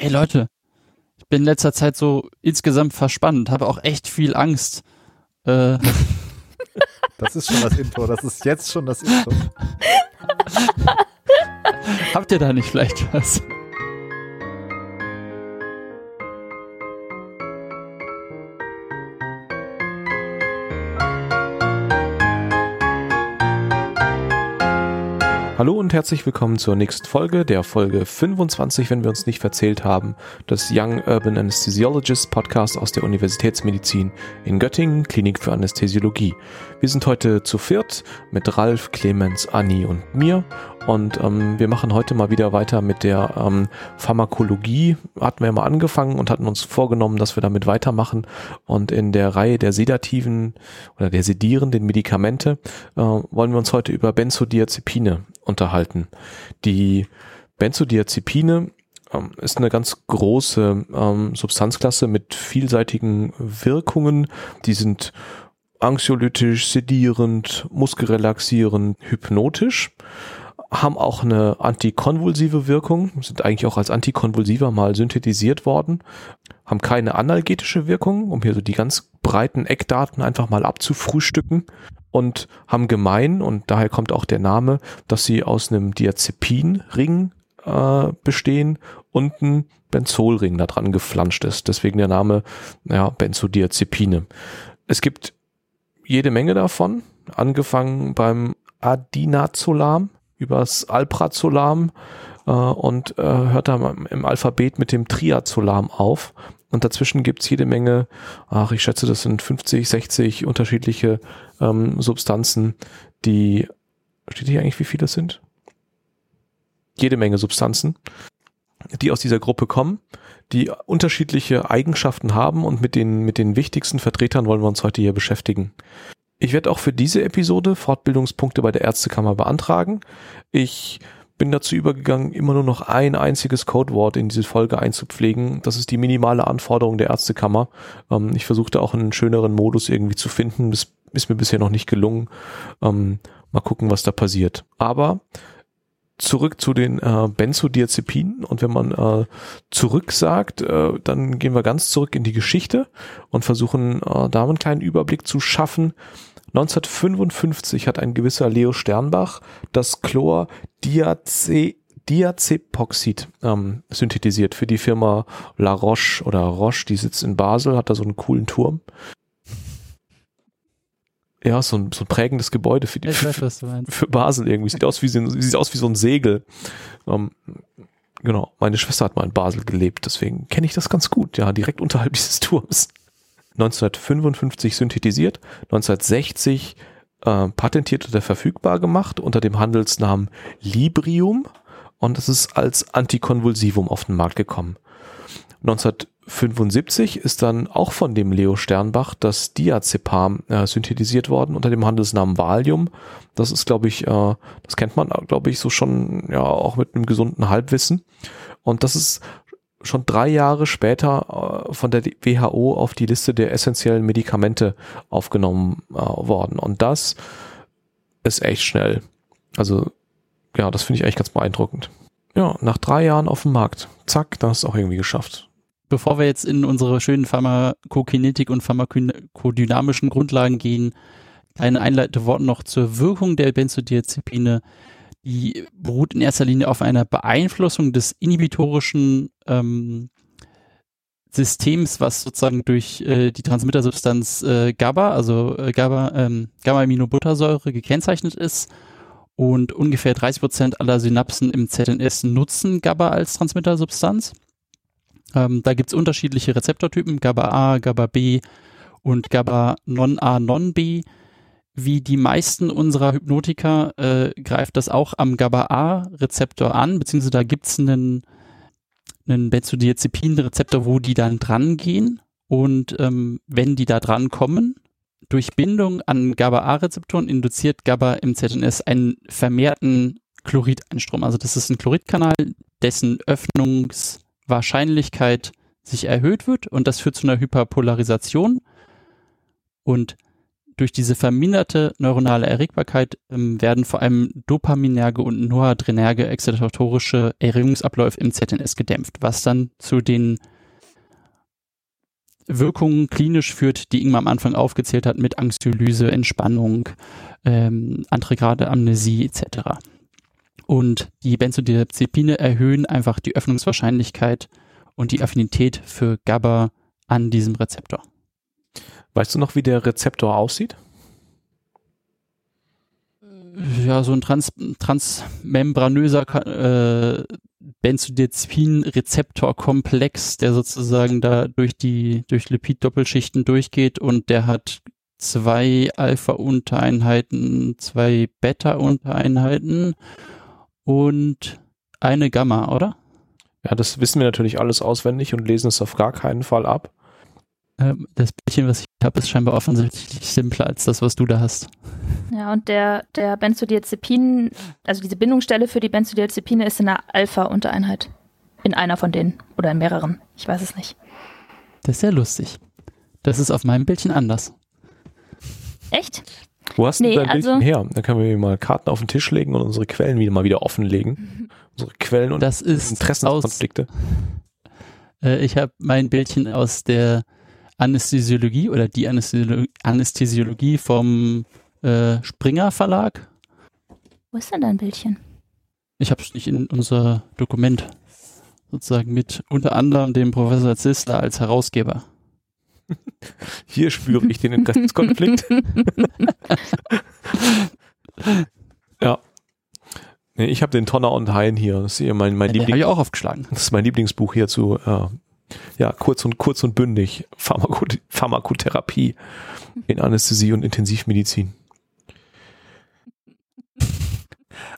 Hey Leute, ich bin in letzter Zeit so insgesamt verspannt, habe auch echt viel Angst. Äh, das ist schon das Intro, das ist jetzt schon das Intro. Habt ihr da nicht vielleicht was? Hallo und herzlich willkommen zur nächsten Folge, der Folge 25, wenn wir uns nicht verzählt haben, des Young Urban Anesthesiologist Podcast aus der Universitätsmedizin in Göttingen, Klinik für Anästhesiologie. Wir sind heute zu viert mit Ralf, Clemens, Anni und mir und ähm, wir machen heute mal wieder weiter mit der ähm, Pharmakologie. Hatten wir mal angefangen und hatten uns vorgenommen, dass wir damit weitermachen. Und in der Reihe der sedativen oder der sedierenden Medikamente äh, wollen wir uns heute über Benzodiazepine unterhalten. Die Benzodiazepine ähm, ist eine ganz große ähm, Substanzklasse mit vielseitigen Wirkungen. Die sind anxiolytisch, sedierend, muskelrelaxierend, hypnotisch haben auch eine antikonvulsive Wirkung, sind eigentlich auch als Antikonvulsiva mal synthetisiert worden, haben keine analgetische Wirkung, um hier so die ganz breiten Eckdaten einfach mal abzufrühstücken und haben gemein, und daher kommt auch der Name, dass sie aus einem Diazepinring äh, bestehen und ein Benzolring da dran geflanscht ist. Deswegen der Name ja, Benzodiazepine. Es gibt jede Menge davon, angefangen beim Adinazolam, übers Alprazolam äh, und äh, hört dann im Alphabet mit dem Triazolam auf. Und dazwischen gibt's jede Menge, ach, ich schätze, das sind 50, 60 unterschiedliche ähm, Substanzen, die, steht hier eigentlich, wie viele das sind? Jede Menge Substanzen, die aus dieser Gruppe kommen, die unterschiedliche Eigenschaften haben und mit den, mit den wichtigsten Vertretern wollen wir uns heute hier beschäftigen. Ich werde auch für diese Episode Fortbildungspunkte bei der Ärztekammer beantragen. Ich bin dazu übergegangen, immer nur noch ein einziges Codewort in diese Folge einzupflegen. Das ist die minimale Anforderung der Ärztekammer. Ähm, ich versuchte auch einen schöneren Modus irgendwie zu finden. Das ist mir bisher noch nicht gelungen. Ähm, mal gucken, was da passiert. Aber zurück zu den äh, Benzodiazepinen und wenn man äh, zurück sagt, äh, dann gehen wir ganz zurück in die Geschichte und versuchen äh, da einen kleinen Überblick zu schaffen, 1955 hat ein gewisser Leo Sternbach das Chlor Diace Diazepoxid ähm, synthetisiert für die Firma La Roche oder Roche, die sitzt in Basel, hat da so einen coolen Turm. Ja, so ein, so ein prägendes Gebäude für, die, ich weiß, du meinst. für Basel irgendwie. Sieht aus wie, sieht aus wie so ein Segel. Ähm, genau, meine Schwester hat mal in Basel gelebt, deswegen kenne ich das ganz gut, ja, direkt unterhalb dieses Turms. 1955 synthetisiert, 1960 äh, patentiert oder verfügbar gemacht unter dem Handelsnamen Librium und es ist als Antikonvulsivum auf den Markt gekommen. 1975 ist dann auch von dem Leo Sternbach das Diazepam äh, synthetisiert worden unter dem Handelsnamen Valium. Das ist, glaube ich, äh, das kennt man, glaube ich, so schon ja auch mit einem gesunden Halbwissen. Und das ist schon drei Jahre später äh, von der WHO auf die Liste der essentiellen Medikamente aufgenommen äh, worden. Und das ist echt schnell. Also ja, das finde ich echt ganz beeindruckend. Ja, nach drei Jahren auf dem Markt. Zack, das ist auch irgendwie geschafft. Bevor wir jetzt in unsere schönen Pharmakokinetik und pharmakodynamischen Grundlagen gehen, ein einleitende Wort noch zur Wirkung der Benzodiazepine die beruht in erster Linie auf einer Beeinflussung des inhibitorischen ähm, Systems, was sozusagen durch äh, die Transmittersubstanz äh, GABA, also äh, GABA, ähm, Gamma-Aminobuttersäure gekennzeichnet ist. Und ungefähr 30 Prozent aller Synapsen im ZNS nutzen GABA als Transmittersubstanz. Ähm, da gibt es unterschiedliche Rezeptortypen, GABA A, GABA B und GABA Non-A, Non-B wie die meisten unserer Hypnotika äh, greift das auch am GABA-A-Rezeptor an, beziehungsweise da gibt es einen, einen Benzodiazepin-Rezeptor, wo die dann dran gehen. Und ähm, wenn die da dran kommen, durch Bindung an GABA-A-Rezeptoren induziert GABA im ZNS einen vermehrten Chlorideinstrom. Also das ist ein Chloridkanal, dessen Öffnungswahrscheinlichkeit sich erhöht wird und das führt zu einer Hyperpolarisation. Und durch diese verminderte neuronale Erregbarkeit ähm, werden vor allem dopaminerge und noradrenerge exzitatorische Erregungsabläufe im ZNS gedämpft, was dann zu den Wirkungen klinisch führt, die Ingmar am Anfang aufgezählt hat, mit Angstdialyse, Entspannung, ähm, andere Grade Amnesie etc. Und die Benzodiazepine erhöhen einfach die Öffnungswahrscheinlichkeit und die Affinität für GABA an diesem Rezeptor. Weißt du noch, wie der Rezeptor aussieht? Ja, so ein trans transmembranöser äh, Benzodiazepin-Rezeptorkomplex, der sozusagen da durch die durch Lipid-Doppelschichten durchgeht und der hat zwei Alpha-Untereinheiten, zwei Beta-Untereinheiten und eine Gamma, oder? Ja, das wissen wir natürlich alles auswendig und lesen es auf gar keinen Fall ab. Ähm, das Bildchen, was ich habe, ist scheinbar offensichtlich simpler als das, was du da hast. Ja, und der, der Benzodiazepin, also diese Bindungsstelle für die Benzodiazepine ist in einer Alpha-Untereinheit. In einer von denen oder in mehreren. Ich weiß es nicht. Das ist sehr lustig. Das ist auf meinem Bildchen anders. Echt? Wo hast nee, du dein also, Bildchen her? Dann können wir mal Karten auf den Tisch legen und unsere Quellen wieder mal wieder offenlegen. Unsere Quellen und das ist Interessenkonflikte. Aus, äh, ich habe mein Bildchen aus der Anästhesiologie oder die Anästhesiologie vom äh, Springer Verlag. Wo ist denn dein Bildchen? Ich habe es nicht in unser Dokument sozusagen mit unter anderem dem Professor Zissler als Herausgeber. Hier spüre ich den Interessenskonflikt. ja. Nee, ich habe den Tonner und Hein hier. Das ist hier mein, mein ja, Liebling. ich auch aufgeschlagen. Das ist mein Lieblingsbuch hier zu äh, ja, kurz und kurz und bündig. Pharmako Pharmakotherapie in Anästhesie und Intensivmedizin.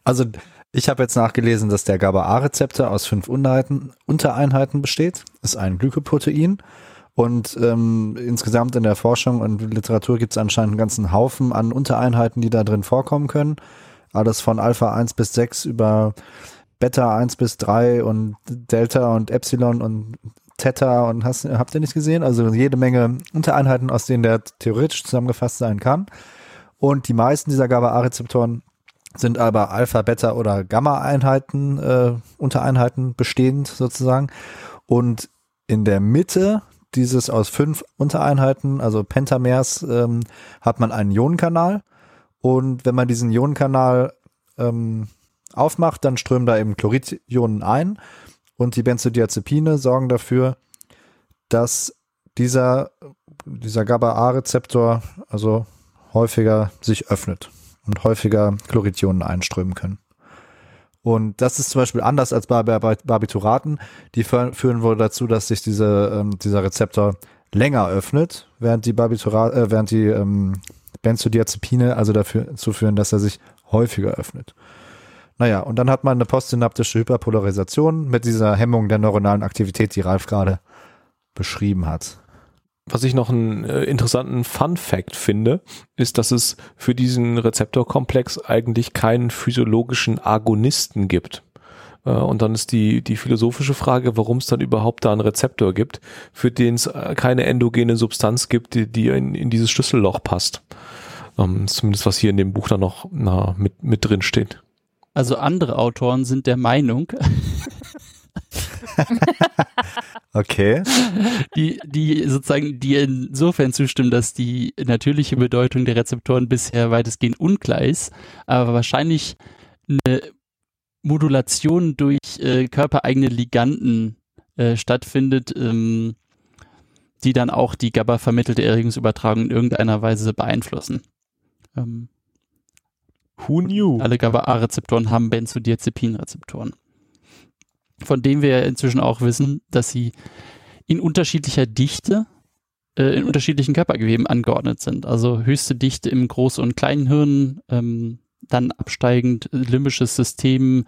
Also ich habe jetzt nachgelesen, dass der GABA-A-Rezeptor aus fünf Untereinheiten, Untereinheiten besteht. Ist ein Glykoprotein. Und ähm, insgesamt in der Forschung und Literatur gibt es anscheinend einen ganzen Haufen an Untereinheiten, die da drin vorkommen können. Alles von Alpha 1 bis 6 über Beta 1 bis 3 und Delta und Epsilon und Theta und hast, habt ihr nicht gesehen? Also jede Menge Untereinheiten, aus denen der theoretisch zusammengefasst sein kann. Und die meisten dieser GABA-A-Rezeptoren sind aber Alpha, Beta oder Gamma-Einheiten, äh, Untereinheiten bestehend sozusagen. Und in der Mitte dieses aus fünf Untereinheiten, also Pentamers, ähm, hat man einen Ionenkanal. Und wenn man diesen Ionenkanal ähm, aufmacht, dann strömen da eben Chloridionen ein. Und die Benzodiazepine sorgen dafür, dass dieser, dieser GABA-A-Rezeptor also häufiger sich öffnet und häufiger Chloridionen einströmen können. Und das ist zum Beispiel anders als bei Barbituraten. Die führen wohl dazu, dass sich diese, ähm, dieser Rezeptor länger öffnet, während die Barbiturat, äh, während die ähm, Benzodiazepine also dafür zu führen, dass er sich häufiger öffnet. Naja, und dann hat man eine postsynaptische Hyperpolarisation mit dieser Hemmung der neuronalen Aktivität, die Ralf gerade beschrieben hat. Was ich noch einen äh, interessanten Fun Fact finde, ist, dass es für diesen Rezeptorkomplex eigentlich keinen physiologischen Agonisten gibt. Äh, und dann ist die, die philosophische Frage, warum es dann überhaupt da einen Rezeptor gibt, für den es äh, keine endogene Substanz gibt, die, die in, in dieses Schlüsselloch passt. Ähm, zumindest was hier in dem Buch dann noch na, mit, mit drin steht. Also andere Autoren sind der Meinung, okay. Die, die sozusagen, die insofern zustimmen, dass die natürliche Bedeutung der Rezeptoren bisher weitestgehend unklar ist, aber wahrscheinlich eine Modulation durch äh, körpereigene Liganden äh, stattfindet, ähm, die dann auch die GABA vermittelte Erregungsübertragung in irgendeiner Weise beeinflussen. Ähm, Who knew? Alle GABA-A-Rezeptoren haben Benzodiazepin-Rezeptoren von dem wir inzwischen auch wissen, dass sie in unterschiedlicher Dichte äh, in unterschiedlichen Körpergeweben angeordnet sind. Also höchste Dichte im Groß- und Kleinhirn, ähm, dann absteigend limbisches System,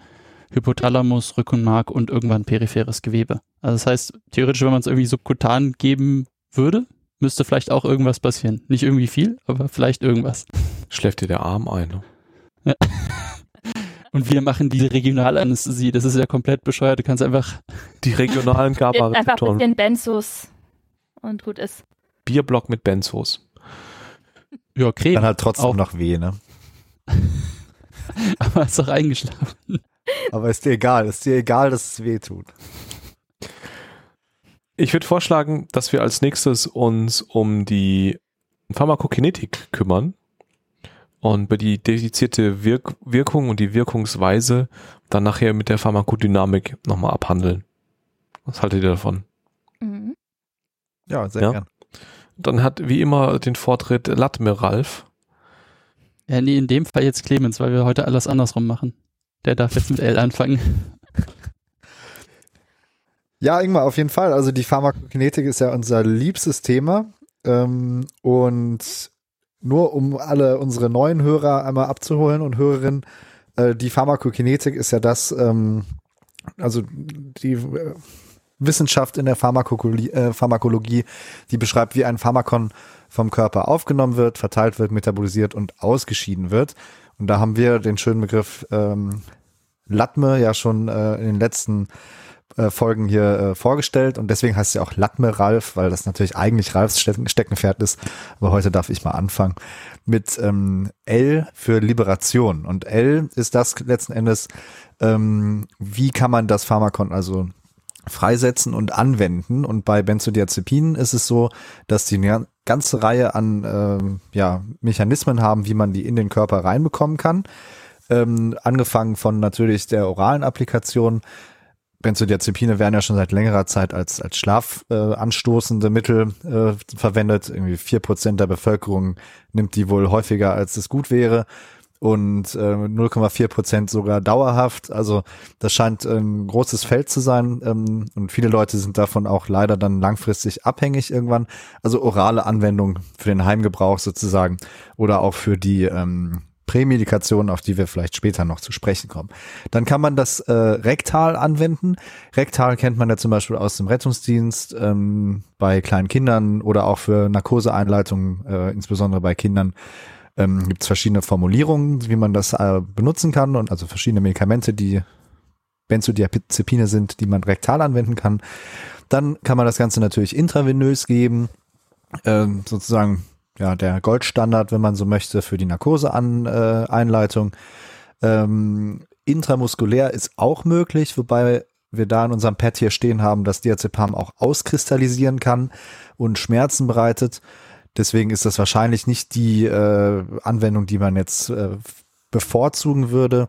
Hypothalamus, Rückenmark und irgendwann peripheres Gewebe. Also das heißt, theoretisch, wenn man es irgendwie subkutan geben würde, müsste vielleicht auch irgendwas passieren. Nicht irgendwie viel, aber vielleicht irgendwas. Schläft dir der Arm ein. Ne? Ja. Und wir machen diese Regionalanästhesie. Das ist ja komplett bescheuert. Du kannst einfach. Die regionalen GABA-Rezeptoren. Einfach ein bisschen Benzos und gut ist. Bierblock mit Benzos. Ja, Creme. Dann halt trotzdem Auch. noch weh, ne? Aber ist doch eingeschlafen. Aber ist dir egal, ist dir egal, dass es weh tut. Ich würde vorschlagen, dass wir als nächstes uns um die Pharmakokinetik kümmern und über die dedizierte Wirk Wirkung und die Wirkungsweise dann nachher mit der Pharmakodynamik nochmal abhandeln. Was haltet ihr davon? Mhm. Ja, sehr Ja. gern. Dann hat wie immer den Vortritt Latme Ralf. Ja, nee, in dem Fall jetzt Clemens, weil wir heute alles andersrum machen. Der darf jetzt mit L anfangen. Ja, Ingmar, auf jeden Fall. Also die Pharmakokinetik ist ja unser liebstes Thema. Ähm, und nur um alle unsere neuen Hörer einmal abzuholen und Hörerinnen, äh, die Pharmakokinetik ist ja das, ähm, also die äh, Wissenschaft in der Pharmakologie, äh, Pharmakologie, die beschreibt, wie ein Pharmakon vom Körper aufgenommen wird, verteilt wird, metabolisiert und ausgeschieden wird. Und da haben wir den schönen Begriff ähm, Latme ja schon äh, in den letzten äh, Folgen hier äh, vorgestellt und deswegen heißt ja auch Latme Ralf, weil das natürlich eigentlich Ralfs Stecken- Steckenpferd ist. Aber heute darf ich mal anfangen mit ähm, L für Liberation. Und L ist das letzten Endes, ähm, wie kann man das Pharmakon also freisetzen und anwenden. Und bei Benzodiazepinen ist es so, dass die eine ganze Reihe an ähm, ja, Mechanismen haben, wie man die in den Körper reinbekommen kann. Ähm, angefangen von natürlich der oralen Applikation. Benzodiazepine werden ja schon seit längerer Zeit als, als schlafanstoßende äh, Mittel äh, verwendet. Irgendwie vier Prozent der Bevölkerung nimmt die wohl häufiger, als es gut wäre. Und äh, 0,4 Prozent sogar dauerhaft. Also das scheint ein großes Feld zu sein. Ähm, und viele Leute sind davon auch leider dann langfristig abhängig irgendwann. Also orale Anwendung für den Heimgebrauch sozusagen oder auch für die ähm, Prämedikation, auf die wir vielleicht später noch zu sprechen kommen. Dann kann man das äh, rektal anwenden. Rektal kennt man ja zum Beispiel aus dem Rettungsdienst ähm, bei kleinen Kindern oder auch für Narkoseeinleitungen, äh, insbesondere bei Kindern. Ähm, Gibt es verschiedene Formulierungen, wie man das äh, benutzen kann und also verschiedene Medikamente, die Benzodiazepine sind, die man rektal anwenden kann. Dann kann man das Ganze natürlich intravenös geben, ähm, sozusagen ja der Goldstandard, wenn man so möchte, für die Narkoseeinleitung. Äh, ähm, intramuskulär ist auch möglich, wobei wir da in unserem Pad hier stehen haben, dass Diazepam auch auskristallisieren kann und Schmerzen bereitet. Deswegen ist das wahrscheinlich nicht die äh, Anwendung, die man jetzt äh, bevorzugen würde.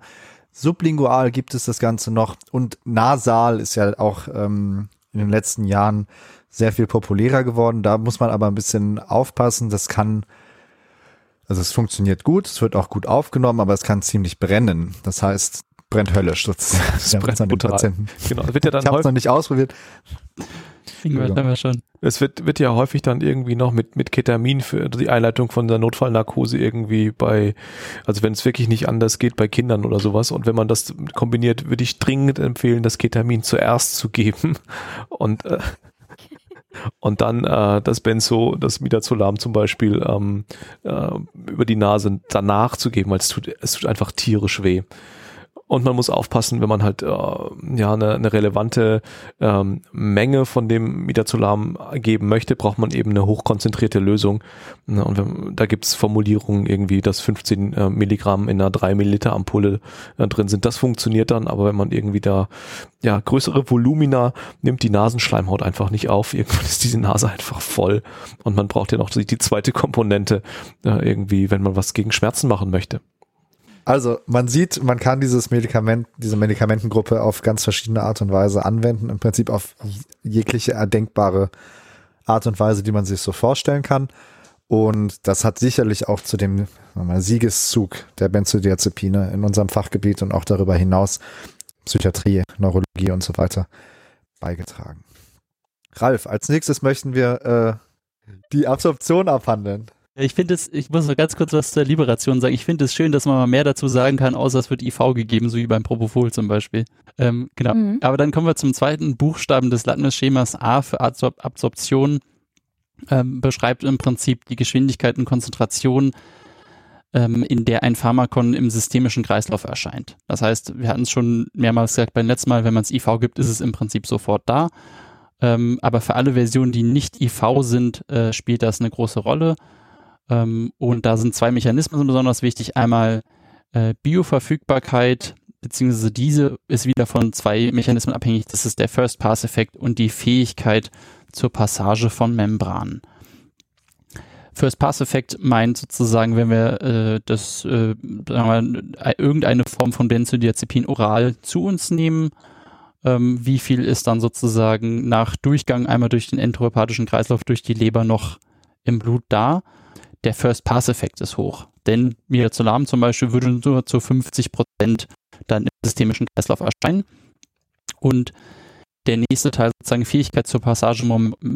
Sublingual gibt es das Ganze noch und nasal ist ja auch ähm, in den letzten Jahren sehr viel populärer geworden. Da muss man aber ein bisschen aufpassen. Das kann, also es funktioniert gut, es wird auch gut aufgenommen, aber es kann ziemlich brennen. Das heißt, brennt höllisch sozusagen. Das haben brennt an den. Patienten. Genau, das wird ja dann Ich habe es noch nicht ausprobiert. Ja. wir schon. es wird, wird ja häufig dann irgendwie noch mit, mit Ketamin für die Einleitung von der Notfallnarkose irgendwie bei, also wenn es wirklich nicht anders geht bei Kindern oder sowas und wenn man das kombiniert, würde ich dringend empfehlen, das Ketamin zuerst zu geben und äh, und dann äh, das Benzo, das Midazolam zum Beispiel ähm, äh, über die Nase danach zu geben, weil es tut, es tut einfach tierisch weh. Und man muss aufpassen, wenn man halt äh, ja eine, eine relevante ähm, Menge von dem Midazolam geben möchte, braucht man eben eine hochkonzentrierte Lösung. Na, Und wenn, da gibt's Formulierungen irgendwie, dass 15 äh, Milligramm in einer 3 Milliliter Ampulle äh, drin sind. Das funktioniert dann, aber wenn man irgendwie da ja größere Volumina nimmt, die Nasenschleimhaut einfach nicht auf. Irgendwann ist diese Nase einfach voll und man braucht ja noch die, die zweite Komponente äh, irgendwie, wenn man was gegen Schmerzen machen möchte. Also man sieht, man kann dieses Medikament, diese Medikamentengruppe auf ganz verschiedene Art und Weise anwenden. Im Prinzip auf jegliche erdenkbare Art und Weise, die man sich so vorstellen kann. Und das hat sicherlich auch zu dem mal, Siegeszug der Benzodiazepine in unserem Fachgebiet und auch darüber hinaus Psychiatrie, Neurologie und so weiter beigetragen. Ralf, als nächstes möchten wir äh, die Absorption abhandeln. Ich finde es, ich muss noch ganz kurz was zur Liberation sagen. Ich finde es schön, dass man mal mehr dazu sagen kann, außer es wird IV gegeben, so wie beim Propofol zum Beispiel. Ähm, genau. Mhm. Aber dann kommen wir zum zweiten Buchstaben des Latmes-Schemas. A für Absor Absorption ähm, beschreibt im Prinzip die Geschwindigkeit und Konzentration, ähm, in der ein Pharmakon im systemischen Kreislauf erscheint. Das heißt, wir hatten es schon mehrmals gesagt beim letzten Mal, wenn man es IV gibt, ist es im Prinzip sofort da. Ähm, aber für alle Versionen, die nicht IV sind, äh, spielt das eine große Rolle. Ähm, und da sind zwei Mechanismen besonders wichtig. Einmal äh, Bioverfügbarkeit, beziehungsweise diese ist wieder von zwei Mechanismen abhängig. Das ist der First-Pass-Effekt und die Fähigkeit zur Passage von Membranen. First-Pass-Effekt meint sozusagen, wenn wir äh, das, äh, sagen wir, irgendeine Form von Benzodiazepin oral zu uns nehmen, ähm, wie viel ist dann sozusagen nach Durchgang einmal durch den enteropathischen Kreislauf durch die Leber noch im Blut da? Der First-Pass-Effekt ist hoch. Denn Midazolam zum Beispiel würde nur zu 50 Prozent dann im systemischen Kreislauf erscheinen. Und der nächste Teil sozusagen Fähigkeit zur Passage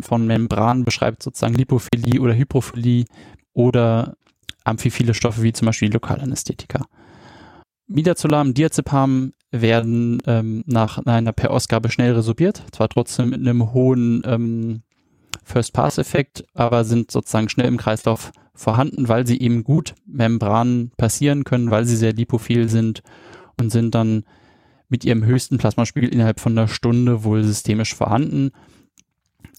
von Membran beschreibt sozusagen Lipophilie oder Hyprophilie oder amphiphile Stoffe wie zum Beispiel Lokalanästhetika. Midazolam, Diazepam werden ähm, nach einer Per-Ausgabe schnell resorbiert, zwar trotzdem mit einem hohen ähm, First-Pass-Effekt, aber sind sozusagen schnell im Kreislauf vorhanden, weil sie eben gut Membranen passieren können, weil sie sehr lipophil sind und sind dann mit ihrem höchsten Plasmaspiegel innerhalb von einer Stunde wohl systemisch vorhanden.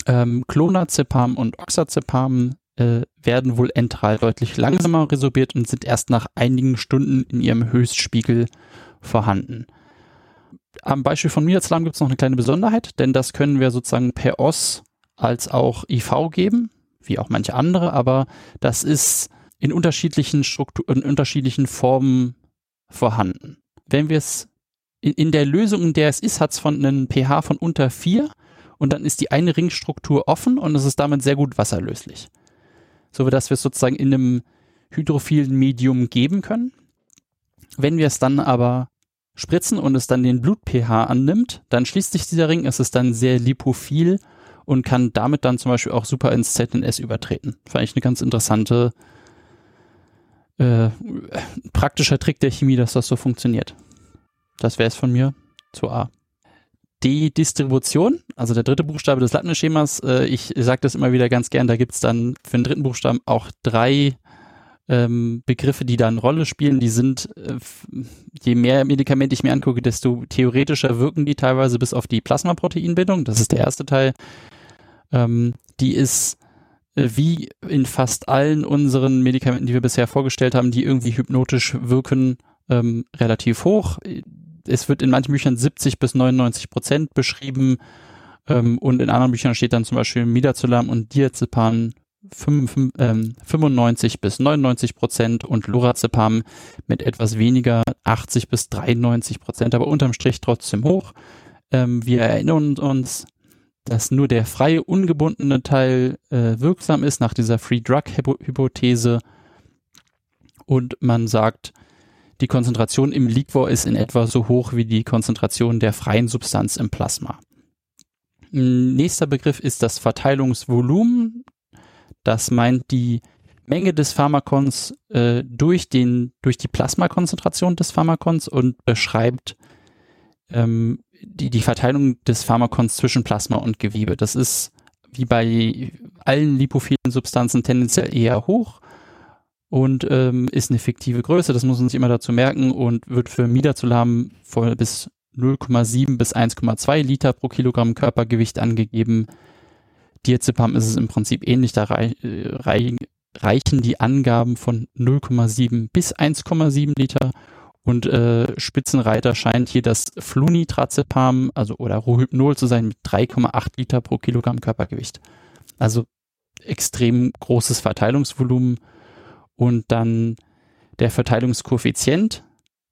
Ähm, Clonazepam und Oxazepam äh, werden wohl entral deutlich langsamer resorbiert und sind erst nach einigen Stunden in ihrem Höchstspiegel vorhanden. Am Beispiel von Midazolam gibt es noch eine kleine Besonderheit, denn das können wir sozusagen per OS als auch IV geben, wie auch manche andere, aber das ist in unterschiedlichen Strukturen, in unterschiedlichen Formen vorhanden. Wenn wir es in, in der Lösung, in der es ist, hat es von einem pH von unter 4 und dann ist die eine Ringstruktur offen und es ist damit sehr gut wasserlöslich. So dass wir es sozusagen in einem hydrophilen Medium geben können. Wenn wir es dann aber spritzen und es dann den Blut-pH annimmt, dann schließt sich dieser Ring, es ist dann sehr lipophil und kann damit dann zum Beispiel auch super ins ZNS übertreten. Fand ich eine ganz interessante äh, praktischer Trick der Chemie, dass das so funktioniert. Das wäre es von mir zu A. Die Distribution, also der dritte Buchstabe des Lattenschemas, äh, ich sage das immer wieder ganz gern, da gibt es dann für den dritten Buchstaben auch drei ähm, Begriffe, die da eine Rolle spielen. Die sind, äh, je mehr Medikamente ich mir angucke, desto theoretischer wirken die teilweise bis auf die Plasmaproteinbindung. Das ist der erste Teil. Ähm, die ist äh, wie in fast allen unseren Medikamenten, die wir bisher vorgestellt haben, die irgendwie hypnotisch wirken, ähm, relativ hoch es wird in manchen Büchern 70 bis 99 Prozent beschrieben ähm, und in anderen Büchern steht dann zum Beispiel Midazolam und Diazepam 95 ähm, bis 99 Prozent und Lorazepam mit etwas weniger 80 bis 93 Prozent, aber unterm Strich trotzdem hoch. Ähm, wir erinnern uns, dass nur der freie, ungebundene Teil äh, wirksam ist nach dieser Free Drug Hypothese und man sagt, die Konzentration im Liquor ist in etwa so hoch wie die Konzentration der freien Substanz im Plasma. Nächster Begriff ist das Verteilungsvolumen. Das meint die Menge des Pharmakons äh, durch, den, durch die Plasmakonzentration des Pharmakons und beschreibt ähm, die, die Verteilung des Pharmakons zwischen Plasma und Gewebe. Das ist wie bei allen lipophilen Substanzen tendenziell eher hoch und ähm, ist eine fiktive Größe, das muss man sich immer dazu merken und wird für Midazolam voll bis 0,7 bis 1,2 Liter pro Kilogramm Körpergewicht angegeben. Diazepam ist es im Prinzip ähnlich, da rei rei reichen die Angaben von 0,7 bis 1,7 Liter und äh, Spitzenreiter scheint hier das Flunitrazepam, also oder Rohypnol zu sein mit 3,8 Liter pro Kilogramm Körpergewicht. Also extrem großes Verteilungsvolumen und dann der Verteilungskoeffizient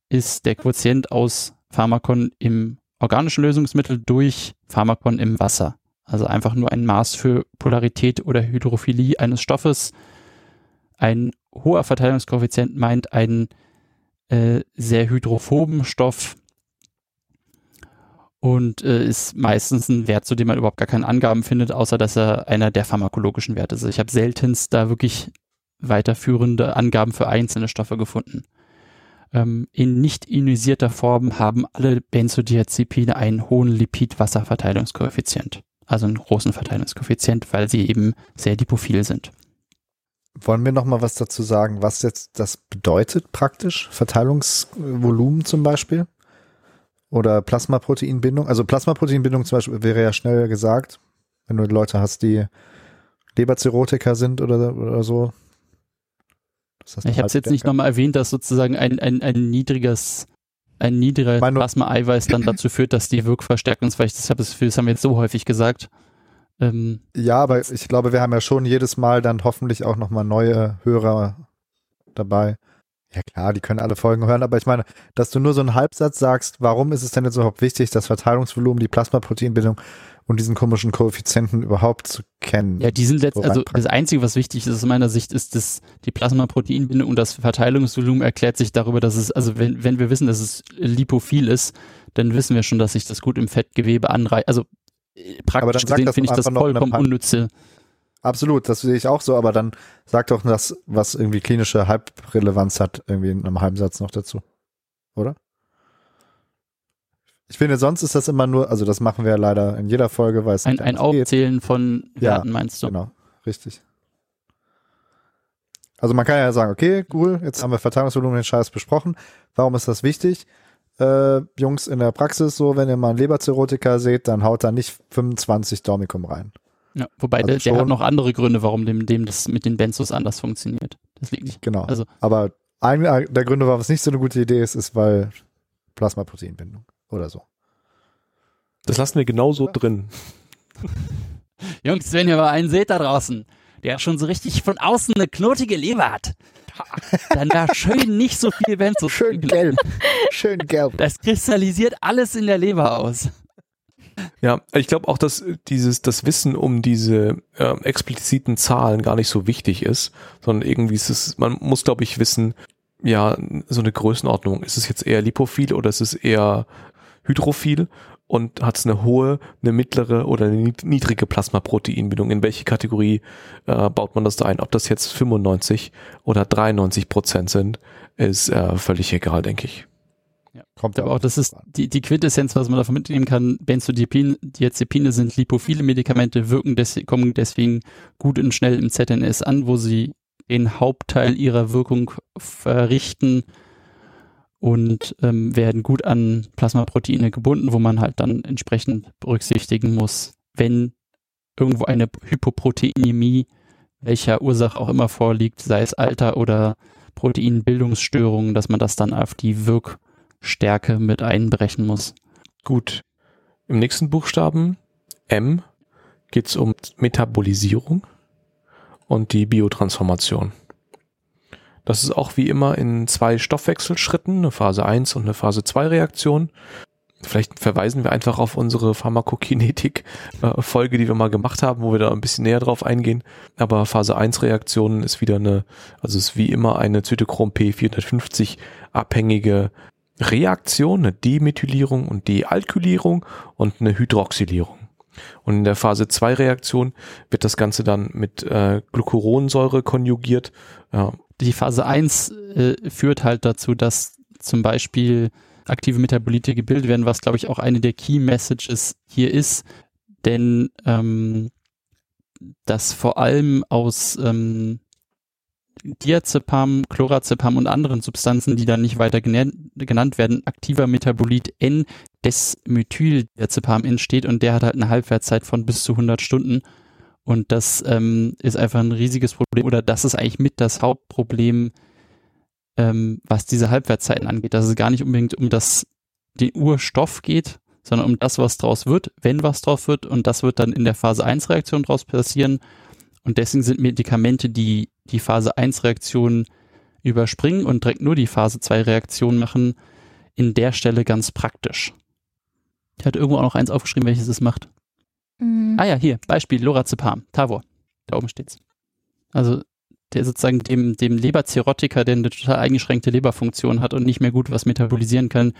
ist der Quotient aus Pharmakon im organischen Lösungsmittel durch Pharmakon im Wasser. Also einfach nur ein Maß für Polarität oder Hydrophilie eines Stoffes. Ein hoher Verteilungskoeffizient meint einen äh, sehr hydrophoben Stoff und äh, ist meistens ein Wert, zu dem man überhaupt gar keine Angaben findet, außer dass er einer der pharmakologischen Werte ist. Ich habe seltenst da wirklich weiterführende Angaben für einzelne Stoffe gefunden. Ähm, in nicht ionisierter Form haben alle Benzodiazepine einen hohen Lipid-Wasser-Verteilungskoeffizient. Also einen großen Verteilungskoeffizient, weil sie eben sehr lipophil sind. Wollen wir noch mal was dazu sagen, was jetzt das bedeutet praktisch? Verteilungsvolumen zum Beispiel? Oder Plasmaproteinbindung? Also Plasmaproteinbindung zum Beispiel wäre ja schnell gesagt, wenn du Leute hast, die Leberzirrhotiker sind oder, oder so, Ich habe es jetzt nicht nochmal erwähnt, dass sozusagen ein, ein, ein niedriges, ein niedriger Plasma-Eiweiß dann dazu führt, dass die Wirkverstärkung ist, weil ich das habe das haben wir jetzt so häufig gesagt. Ähm, Ja, aber ich glaube, wir haben ja schon jedes Mal dann hoffentlich auch nochmal neue Hörer dabei. Ja klar, die können alle Folgen hören, aber ich meine, dass du nur so einen Halbsatz sagst, warum ist es denn jetzt überhaupt wichtig, das Verteilungsvolumen, die Plasmaproteinbildung und diesen komischen Koeffizienten überhaupt zu kennen? ja, die sind letzt, So also das Einzige, was wichtig ist aus meiner Sicht, ist, dass die Plasmaproteinbindung und das Verteilungsvolumen erklärt sich darüber, dass es, also wenn, wenn wir wissen, dass es lipophil ist, dann wissen wir schon, dass sich das gut im Fettgewebe anreicht. Also praktisch gesehen finde ich das vollkommen unnütze. Absolut, das sehe ich auch so, aber dann sag doch das, was irgendwie klinische Halbrelevanz hat, irgendwie in einem halben Satz noch dazu. Oder? Ich finde, sonst ist das immer nur, also das machen wir ja leider in jeder Folge, weil es Ein, nicht ein anders geht. Aufzählen von Ja, Werten meinst du? Genau, richtig. Also man kann ja sagen, okay, cool, jetzt haben wir Verteilungsvolumen den Scheiß besprochen. Warum ist das wichtig? Äh, Jungs in der Praxis, so wenn ihr mal einen Leberzirrhotiker seht, dann haut da nicht 25 Dormicum rein. Ja, wobei Also der, der schon- hat noch andere Gründe, warum dem, dem das mit den Benzos anders funktioniert. Das liegt nicht. Genau. Also Aber einer der Gründe, warum es nicht so eine gute Idee ist, ist, weil Plasmaproteinbindung oder so. Das lassen wir genauso drin. Jungs, wenn ihr mal einen seht da draußen, der schon so richtig von außen eine knotige Leber hat, dann wäre schön nicht so viel Benzos. gelb. Schön gelb. Das kristallisiert alles in der Leber aus. Ja, ich glaube auch, dass dieses, das Wissen um diese äh, expliziten Zahlen gar nicht so wichtig ist, sondern irgendwie ist es, man muss, glaube ich, wissen, ja, so eine Größenordnung. Ist es jetzt eher lipophil oder ist es eher hydrophil? Und hat es eine hohe, eine mittlere oder eine nied- niedrige Plasmaproteinbindung? In welche Kategorie äh, baut man das da ein? Ob das jetzt 95 oder 93 Prozent sind, ist äh, völlig egal, denke ich. Kommt Aber auch das ist die, die Quintessenz, was man davon mitnehmen kann. Benzodiazepine sind lipophile Medikamente, wirken des, kommen deswegen gut und schnell im ZNS an, wo sie den Hauptteil ihrer Wirkung verrichten und ähm, werden gut an Plasmaproteine gebunden, wo man halt dann entsprechend berücksichtigen muss, wenn irgendwo eine Hypoproteinämie, welcher Ursache auch immer vorliegt, sei es Alter oder Proteinbildungsstörungen, dass man das dann auf die Wirkstärke mit einberechnen muss. Gut. Im nächsten Buchstaben M geht es um Metabolisierung und die Biotransformation. Das ist auch wie immer in zwei Stoffwechselschritten, eine Phase 1 und eine Phase 2 Reaktion. Vielleicht verweisen wir einfach auf unsere Pharmakokinetik-Folge, die wir mal gemacht haben, wo wir da ein bisschen näher drauf eingehen. Aber Phase 1 Reaktion ist wieder eine, also ist wie immer eine Zytochrom P450 abhängige Reaktion, eine Demethylierung und Dealkylierung und eine Hydroxylierung. Und in der Phase 2 Reaktion wird das Ganze dann mit äh, Glucuronsäure konjugiert. Ja, Die Phase 1 äh, führt halt dazu, dass zum Beispiel aktive Metabolite gebildet werden, was glaube ich auch eine der Key Messages hier ist, denn ähm, das vor allem aus ähm, Diazepam, Chlorazepam und anderen Substanzen, die dann nicht weiter genannt, genannt werden, aktiver Metabolit N des Methyldiazepam entsteht. Und der hat halt eine Halbwertszeit von bis zu 100 Stunden und das ähm, ist einfach ein riesiges Problem oder das ist eigentlich mit das Hauptproblem, ähm, was diese Halbwertszeiten angeht, dass es gar nicht unbedingt um das, den Urstoff geht, sondern um das, was draus wird, wenn was draus wird und das wird dann in der Phase 1 Reaktion draus passieren und deswegen sind Medikamente, die die Phase 1 Reaktion überspringen und direkt nur die Phase 2 Reaktion machen, in der Stelle ganz praktisch. Ich hatte irgendwo auch noch eins aufgeschrieben, welches es macht. Mhm. Ah ja, hier, Beispiel Lorazepam, Tavor. Da oben steht's. Also der sozusagen dem, dem Leberzirrhotiker, der eine total eingeschränkte Leberfunktion hat und nicht mehr gut was metabolisieren kann,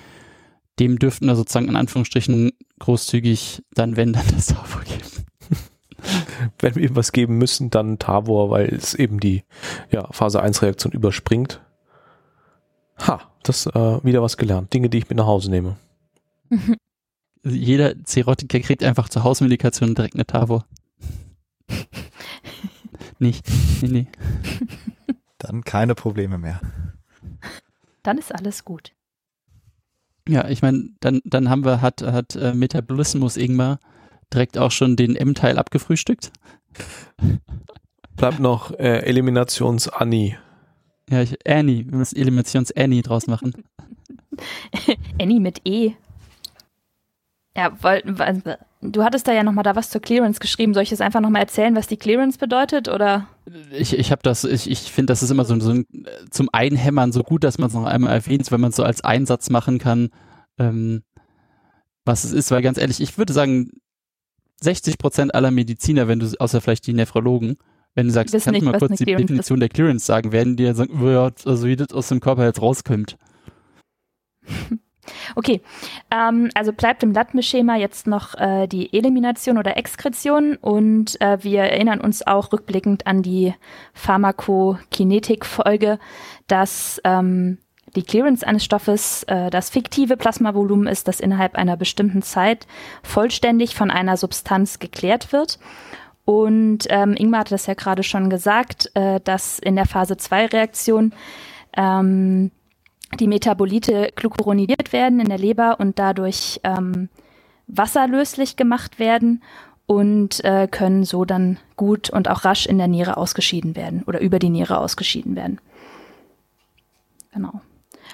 dem dürften wir sozusagen in Anführungsstrichen großzügig dann, wenn, dann das Tavor geben. wenn wir ihm was geben müssen, dann Tavor, weil es eben die ja, Phase 1 Reaktion überspringt. Ha, das äh, wieder was gelernt. Dinge, die ich mit nach Hause nehme. Jeder Cirrhotiker kriegt einfach zur Hausmedikation direkt eine Tavor. nicht. Nee, nee. Dann keine Probleme mehr. Dann ist alles gut. Ja, ich meine, dann, dann haben wir, hat, hat äh, Metabolismus Ingmar direkt auch schon den M-Teil abgefrühstückt. Bleibt noch äh, Eliminations-Anni. Ja, ich, Annie, wir müssen Eliminations-Annie draus machen. Annie mit E. Ja, weil, du hattest da ja nochmal da was zur Clearance geschrieben. Soll ich jetzt einfach nochmal erzählen, was die Clearance bedeutet, oder? Ich, ich habe das, ich, ich finde, das ist immer so, so ein, zum Einhämmern so gut, dass man es noch einmal erwähnt, wenn man es so als Einsatz machen kann, ähm, was es ist, weil ganz ehrlich, ich würde sagen, 60 Prozent aller Mediziner, wenn du, außer vielleicht die Nephrologen, wenn du sagst, kannst du nicht, mal was kurz die Clearance Definition der Clearance sagen, werden die ja sagen, oh also wie das aus dem Körper jetzt rauskommt. Okay, ähm, also bleibt im Latme-Schema jetzt noch äh, die Elimination oder Exkretion und äh, wir erinnern uns auch rückblickend an die Pharmakokinetik-Folge, dass ähm, die Clearance eines Stoffes äh, das fiktive Plasmavolumen ist, das innerhalb einer bestimmten Zeit vollständig von einer Substanz geklärt wird. Und ähm, Ingmar hat das ja gerade schon gesagt, äh, dass in der Phase 2-Reaktion ähm, die Metabolite glucuronisiert werden in der Leber und dadurch ähm, wasserlöslich gemacht werden und äh, können so dann gut und auch rasch in der Niere ausgeschieden werden oder über die Niere ausgeschieden werden. Genau.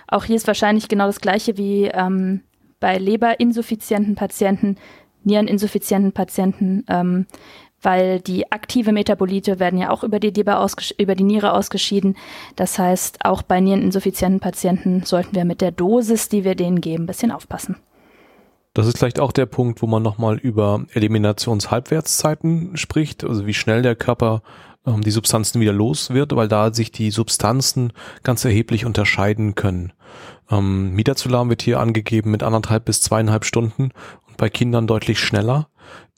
Auch hier ist wahrscheinlich genau das gleiche wie ähm, bei leberinsuffizienten Patienten, niereninsuffizienten Patienten, ähm, weil die aktive Metabolite werden ja auch über die, Leber über die Niere ausgeschieden. Das heißt, auch bei niereninsuffizienten Patienten sollten wir mit der Dosis, die wir denen geben, ein bisschen aufpassen. Das ist vielleicht auch der Punkt, wo man nochmal über Eliminationshalbwertszeiten spricht, also wie schnell der Körper ähm, die Substanzen wieder los wird, weil da sich die Substanzen ganz erheblich unterscheiden können. Ähm, Midazolam wird hier angegeben mit anderthalb bis zweieinhalb Stunden und bei Kindern deutlich schneller.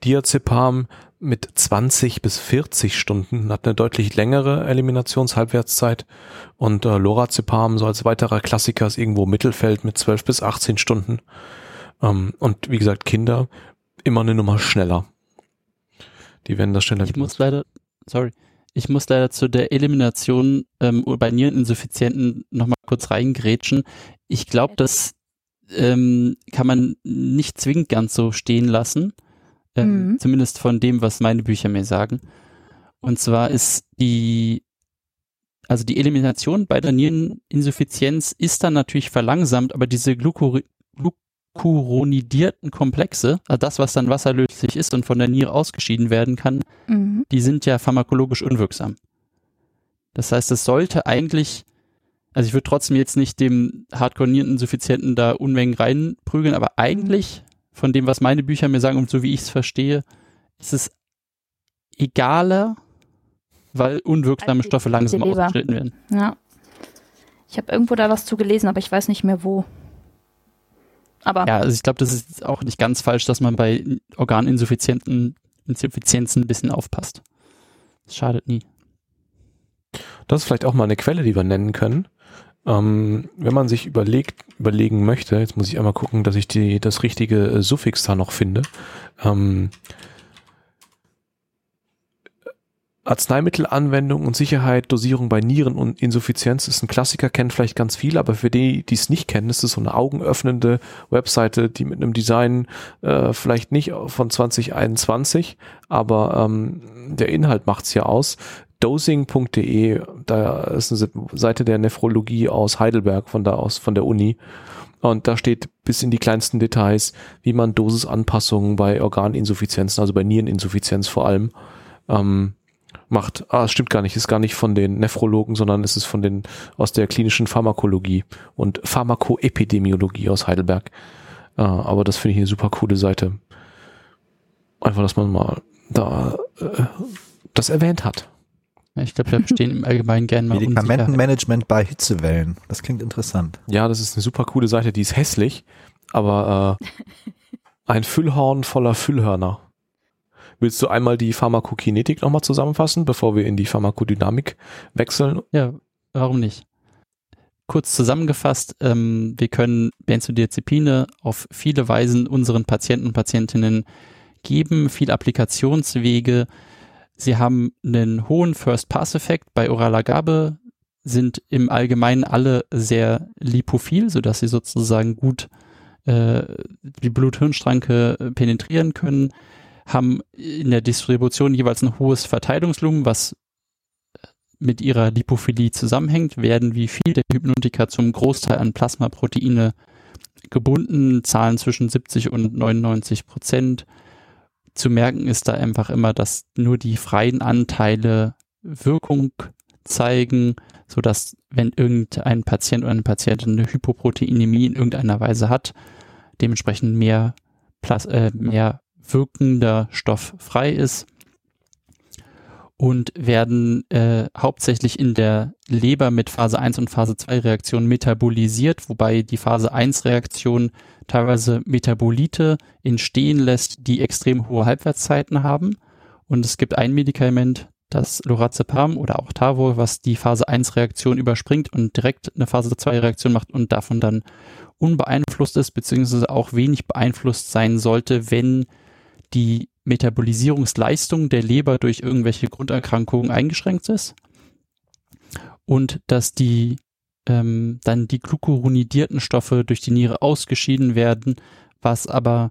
Diazepam mit 20 bis 40 Stunden, hat eine deutlich längere Eliminationshalbwertszeit und äh, Lorazepam so als weiterer Klassiker ist irgendwo Mittelfeld mit 12 bis 18 Stunden. Ähm, und wie gesagt, Kinder immer eine Nummer schneller. Die werden das schneller. Ich muss leider, sorry, ich muss leider zu der Elimination ähm, bei Niereninsuffizienten nochmal kurz reingrätschen. Ich glaube, das ähm, kann man nicht zwingend ganz so stehen lassen ähm, mhm. Zumindest von dem, was meine Bücher mir sagen. Und zwar ist die, also die Elimination bei der Niereninsuffizienz ist dann natürlich verlangsamt, aber diese Glucur glucuronidierten Komplexe, also das, was dann wasserlöslich ist und von der Niere ausgeschieden werden kann, mhm. die sind ja pharmakologisch unwirksam. Das heißt, es sollte eigentlich, also ich würde trotzdem jetzt nicht dem Hardcore-Niereninsuffizienten da Unmengen reinprügeln, aber eigentlich von dem, was meine Bücher mir sagen und so wie ich es verstehe, ist es egaler, weil unwirksame Stoffe langsam ausgeschnitten werden. Ja. Ich habe irgendwo da was zu gelesen, aber ich weiß nicht mehr wo. Aber ja, also ich glaube, das ist auch nicht ganz falsch, dass man bei Organinsuffizienzen Insuffizienzen ein bisschen aufpasst. Das schadet nie. Das ist vielleicht auch mal eine Quelle, die wir nennen können. Ähm, wenn man sich überlegt, überlegen möchte, jetzt muss ich einmal gucken, dass ich die, das richtige äh, Suffix da noch finde. Ähm, Arzneimittelanwendung und Sicherheit, Dosierung bei Nieren und Insuffizienz ist ein Klassiker, kennen vielleicht ganz viele, aber für die, die es nicht kennen, ist es so eine augenöffnende Webseite, die mit einem Design äh, vielleicht nicht von 2021, aber ähm, der Inhalt macht's ja aus dosing.de, da ist eine Seite der Nephrologie aus Heidelberg, von da aus, von der Uni. Und da steht bis in die kleinsten Details, wie man Dosisanpassungen bei Organinsuffizienzen, also bei Niereninsuffizienz vor allem, ähm, macht. Ah, es stimmt gar nicht, ist gar nicht von den Nephrologen, sondern es ist von den, aus der klinischen Pharmakologie und Pharmakoepidemiologie aus Heidelberg. Äh, aber das finde ich eine super coole Seite. Einfach, dass man mal da äh, das erwähnt hat. Ich glaube, wir bestehen im Allgemeinen gerne mal Medikamentenmanagement bei Hitzewellen. Das klingt interessant. Ja, das ist eine super coole Seite. Die ist hässlich, aber äh, ein Füllhorn voller Füllhörner. Willst du einmal die Pharmakokinetik nochmal zusammenfassen, bevor wir in die Pharmakodynamik wechseln? Ja, warum nicht? Kurz zusammengefasst, ähm, wir können Benzodiazepine auf viele Weisen unseren Patienten und Patientinnen geben, viele Applikationswege, Sie haben einen hohen First-Pass-Effekt. Bei oraler Gabe sind im Allgemeinen alle sehr lipophil, sodass sie sozusagen gut äh, die Blut-Hirn-Schranke penetrieren können, haben in der Distribution jeweils ein hohes Verteilungslumen, was mit ihrer Lipophilie zusammenhängt, werden wie viel der Hypnotika zum Großteil an Plasmaproteine gebunden, Zahlen zwischen 70 und 99 Prozent. Zu merken ist da einfach immer, dass nur die freien Anteile Wirkung zeigen, so dass wenn irgendein Patient oder eine Patientin eine Hypoproteinämie in irgendeiner Weise hat, dementsprechend mehr, Plas äh, mehr wirkender Stoff frei ist und werden äh, hauptsächlich in der Leber mit Phase 1 und Phase 2 Reaktionen metabolisiert, wobei die Phase 1 Reaktion teilweise Metabolite entstehen lässt, die extrem hohe Halbwertszeiten haben. Und es gibt ein Medikament, das Lorazepam oder auch Tavor, was die Phase 1 Reaktion überspringt und direkt eine Phase 2 Reaktion macht und davon dann unbeeinflusst ist, beziehungsweise auch wenig beeinflusst sein sollte, wenn die Metabolisierungsleistung der Leber durch irgendwelche Grunderkrankungen eingeschränkt ist und dass die ähm, dann die glucuronidierten Stoffe durch die Niere ausgeschieden werden, was aber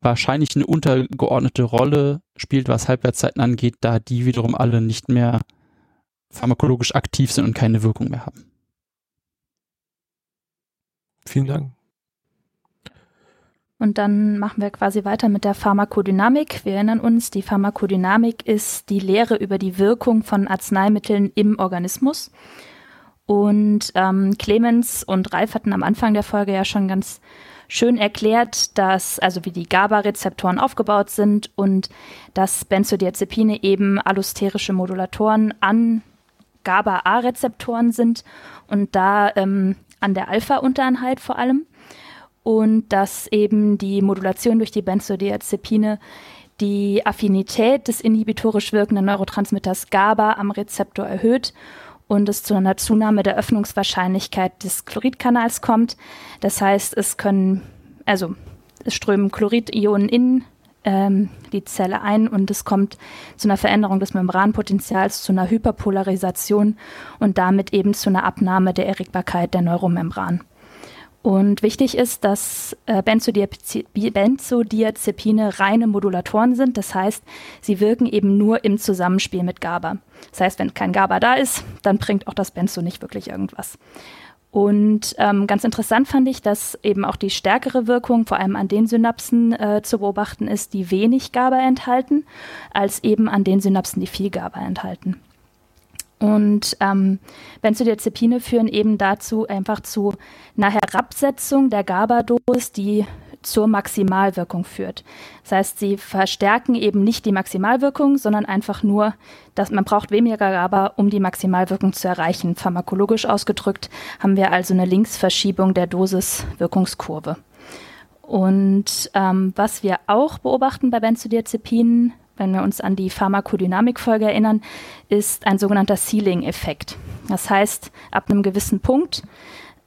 wahrscheinlich eine untergeordnete Rolle spielt, was Halbwertszeiten angeht, da die wiederum alle nicht mehr pharmakologisch aktiv sind und keine Wirkung mehr haben. Vielen Dank. Und dann machen wir quasi weiter mit der Pharmakodynamik. Wir erinnern uns, die Pharmakodynamik ist die Lehre über die Wirkung von Arzneimitteln im Organismus. Und ähm, Clemens und Ralf hatten am Anfang der Folge ja schon ganz schön erklärt, dass, also wie die GABA-Rezeptoren aufgebaut sind und dass Benzodiazepine eben allosterische Modulatoren an GABA-A-Rezeptoren sind und da ähm, an der Alpha-Untereinheit vor allem und dass eben die Modulation durch die Benzodiazepine die Affinität des inhibitorisch wirkenden Neurotransmitters GABA am Rezeptor erhöht und es zu einer Zunahme der Öffnungswahrscheinlichkeit des Chloridkanals kommt. Das heißt, es können, also es strömen Chloridionen in ähm, die Zelle ein und es kommt zu einer Veränderung des Membranpotenzials, zu einer Hyperpolarisation und damit eben zu einer Abnahme der Erregbarkeit der Neuromembran. Und wichtig ist, dass äh, Benzodiazepine reine Modulatoren sind. Das heißt, sie wirken eben nur im Zusammenspiel mit GABA. Das heißt, wenn kein GABA da ist, dann bringt auch das Benzo nicht wirklich irgendwas. Und ähm, ganz interessant fand ich, dass eben auch die stärkere Wirkung vor allem an den Synapsen äh, zu beobachten ist, die wenig GABA enthalten, als eben an den Synapsen, die viel GABA enthalten. Und ähm, Benzodiazepine führen eben dazu einfach zu einer Herabsetzung der GABA-Dosis, die zur Maximalwirkung führt. Das heißt, sie verstärken eben nicht die Maximalwirkung, sondern einfach nur, dass man braucht weniger GABA, um die Maximalwirkung zu erreichen. Pharmakologisch ausgedrückt haben wir also eine Linksverschiebung der Dosis-Wirkungskurve. Und ähm, was wir auch beobachten bei Benzodiazepinen, wenn wir uns an die Pharmakodynamik-Folge erinnern, ist ein sogenannter Ceiling-Effekt. Das heißt, ab einem gewissen Punkt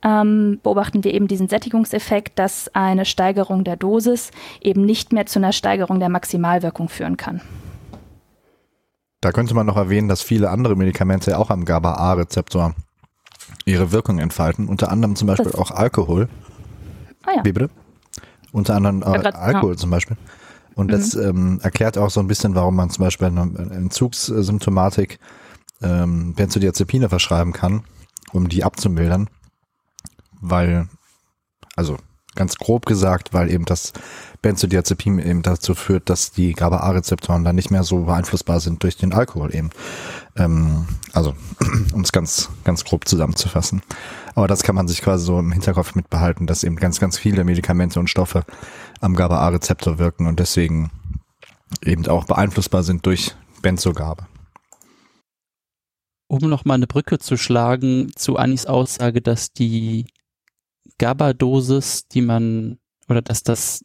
ähm, beobachten wir eben diesen Sättigungseffekt, dass eine Steigerung der Dosis eben nicht mehr zu einer Steigerung der Maximalwirkung führen kann. Da könnte man noch erwähnen, dass viele andere Medikamente auch am GABA-A-Rezeptor ihre Wirkung entfalten, unter anderem zum Beispiel das auch Alkohol. Ah ja. Wie bitte? Unter anderem äh, grad, Alkohol ja. zum Beispiel. Und mhm. das ähm, erklärt auch so ein bisschen, warum man zum Beispiel eine Entzugssymptomatik ähm, Benzodiazepine verschreiben kann, um die abzumildern. Weil, also ganz grob gesagt, weil eben das Benzodiazepin eben dazu führt, dass die GABA-A-Rezeptoren dann nicht mehr so beeinflussbar sind durch den Alkohol eben. Ähm, also, um es ganz, ganz grob zusammenzufassen. Aber das kann man sich quasi so im Hinterkopf mitbehalten, dass eben ganz, ganz viele Medikamente und Stoffe am GABA-A-Rezeptor wirken und deswegen eben auch beeinflussbar sind durch Benzogabe. Um nochmal eine Brücke zu schlagen zu Anis Aussage, dass die GABA-Dosis, die man, oder dass das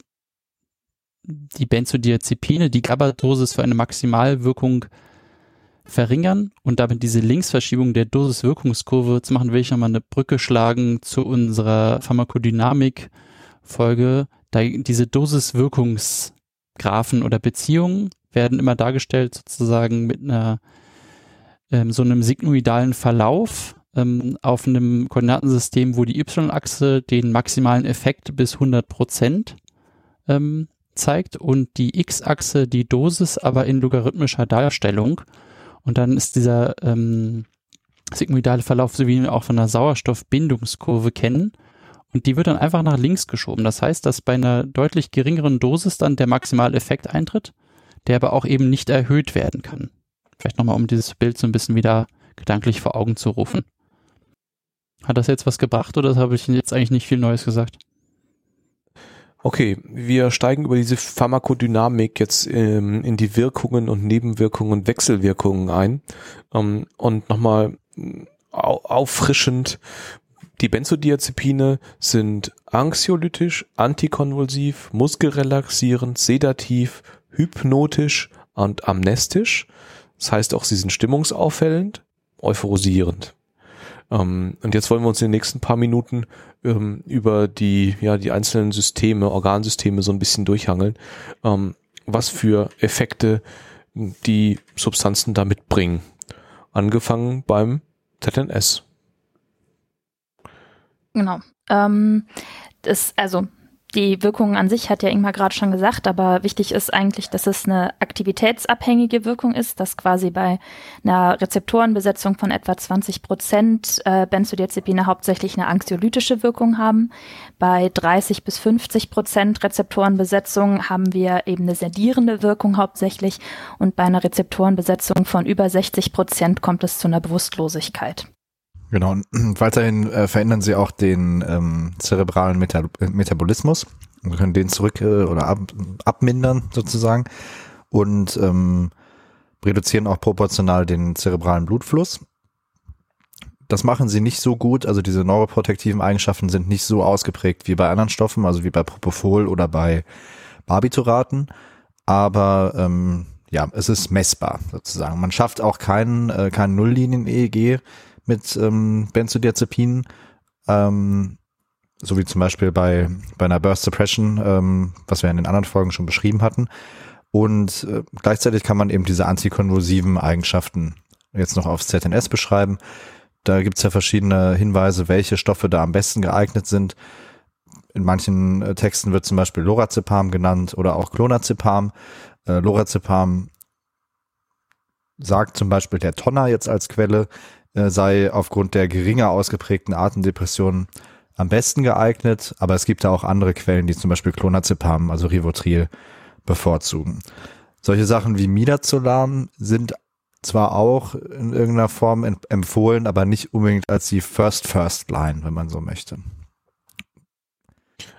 die Benzodiazepine die GABA-Dosis für eine Maximalwirkung verringern und damit diese Linksverschiebung der Dosis-Wirkungskurve zu machen, will ich nochmal eine Brücke schlagen zu unserer Pharmakodynamik-Folge. Diese Dosis-Wirkungsgraphen oder Beziehungen werden immer dargestellt sozusagen mit einer ähm, so einem sigmoidalen Verlauf ähm, auf einem Koordinatensystem, wo die Y-Achse den maximalen Effekt bis 100 Prozent ähm, zeigt und die X-Achse die Dosis aber in logarithmischer Darstellung. Und dann ist dieser ähm, sigmoidale Verlauf, so wie wir auch von einer Sauerstoffbindungskurve kennen. Und die wird dann einfach nach links geschoben. Das heißt, dass bei einer deutlich geringeren Dosis dann der maximale Effekt eintritt, der aber auch eben nicht erhöht werden kann. Vielleicht nochmal, um dieses Bild so ein bisschen wieder gedanklich vor Augen zu rufen. Hat das jetzt was gebracht oder habe ich jetzt eigentlich nicht viel Neues gesagt? Okay, wir steigen über diese Pharmakodynamik jetzt ähm, in die Wirkungen und Nebenwirkungen und Wechselwirkungen ein. Ähm, und nochmal au auffrischend, die Benzodiazepine sind anxiolytisch, antikonvulsiv, muskelrelaxierend, sedativ, hypnotisch und amnestisch. Das heißt auch, sie sind stimmungsauffällend, euphorisierend. Ähm, und jetzt wollen wir uns in den nächsten paar Minuten ähm, über die, ja, die einzelnen Systeme, Organsysteme so ein bisschen durchhangeln, ähm, was für Effekte die Substanzen da mitbringen. Angefangen beim ZNS. Genau. Ähm, das, also die Wirkung an sich hat ja Ingmar gerade schon gesagt, aber wichtig ist eigentlich, dass es eine aktivitätsabhängige Wirkung ist, dass quasi bei einer Rezeptorenbesetzung von etwa 20 Prozent äh, Benzodiazepine hauptsächlich eine anxiolytische Wirkung haben. Bei 30 bis 50 Prozent Rezeptorenbesetzung haben wir eben eine sedierende Wirkung hauptsächlich und bei einer Rezeptorenbesetzung von über 60 Prozent kommt es zu einer Bewusstlosigkeit. Genau, und weiterhin äh, verändern sie auch den ähm, zerebralen Meta Metabolismus. Wir können den zurück äh, oder ab, abmindern sozusagen und ähm, reduzieren auch proportional den zerebralen Blutfluss. Das machen sie nicht so gut, also diese neuroprotektiven Eigenschaften sind nicht so ausgeprägt wie bei anderen Stoffen, also wie bei Propofol oder bei Barbituraten, aber ähm, ja, es ist messbar sozusagen. Man schafft auch keinen äh, kein Nulllinien-EEG, mit ähm, Benzodiazepinen, ähm, so wie zum Beispiel bei, bei einer Burst Suppression, ähm, was wir in den anderen Folgen schon beschrieben hatten. Und äh, gleichzeitig kann man eben diese antikonvulsiven Eigenschaften jetzt noch aufs ZNS beschreiben. Da gibt's ja verschiedene Hinweise, welche Stoffe da am besten geeignet sind. In manchen äh, Texten wird zum Beispiel Lorazepam genannt oder auch Clonazepam. Äh, Lorazepam sagt zum Beispiel der Tonner jetzt als Quelle, äh, sei aufgrund der geringer ausgeprägten Atemdepression am besten geeignet, aber es gibt da auch andere Quellen, die zum Beispiel Clonazepam, also Rivotril, bevorzugen. Solche Sachen wie Midazolam sind zwar auch in irgendeiner Form empfohlen, aber nicht unbedingt als die First First Line, wenn man so möchte.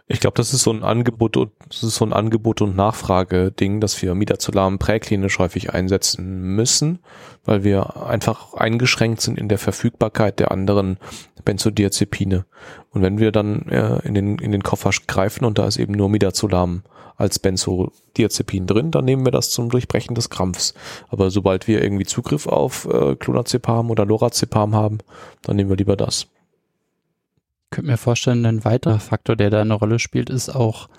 Ich glaube, das ist so ein Angebot und das ist so ein Angebot und Nachfrage-Ding, dass wir Midazolam präklinisch häufig einsetzen müssen, weil wir einfach eingeschränkt sind in der Verfügbarkeit der anderen Benzodiazepine. Und wenn wir dann äh, in den in den Koffer greifen und da ist eben nur Midazolam als Benzodiazepin drin, dann nehmen wir das zum Durchbrechen des Krampfs. Aber sobald wir irgendwie Zugriff auf äh, Clonazepam oder Lorazepam haben, dann nehmen wir lieber das könnte mir vorstellen, ein weiterer Faktor, der da eine Rolle spielt, ist auch,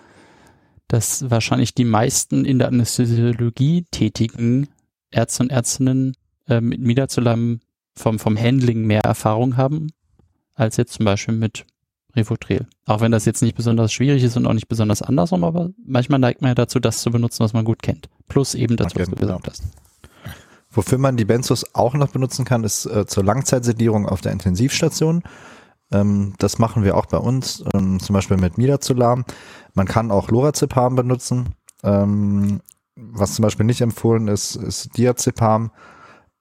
dass wahrscheinlich die meisten in der Anästhesiologie tätigen Ärzte und Ärztinnen äh, mit Midazolam vom, vom Handling mehr Erfahrung haben, als jetzt zum Beispiel mit Rivotril. Auch wenn das jetzt nicht besonders schwierig ist und auch nicht besonders andersrum, aber manchmal neigt man ja dazu, das zu benutzen, was man gut kennt. Plus eben das, was du gesagt genau. hast. Wofür man die Benzos auch noch benutzen kann, ist äh, zur Langzeitsedierung auf der Intensivstation. Ähm, das machen wir auch bei uns, ähm, zum Beispiel mit Midazolam. Man kann auch Lorazepam benutzen. Ähm, was zum Beispiel nicht empfohlen ist, ist Diazepam,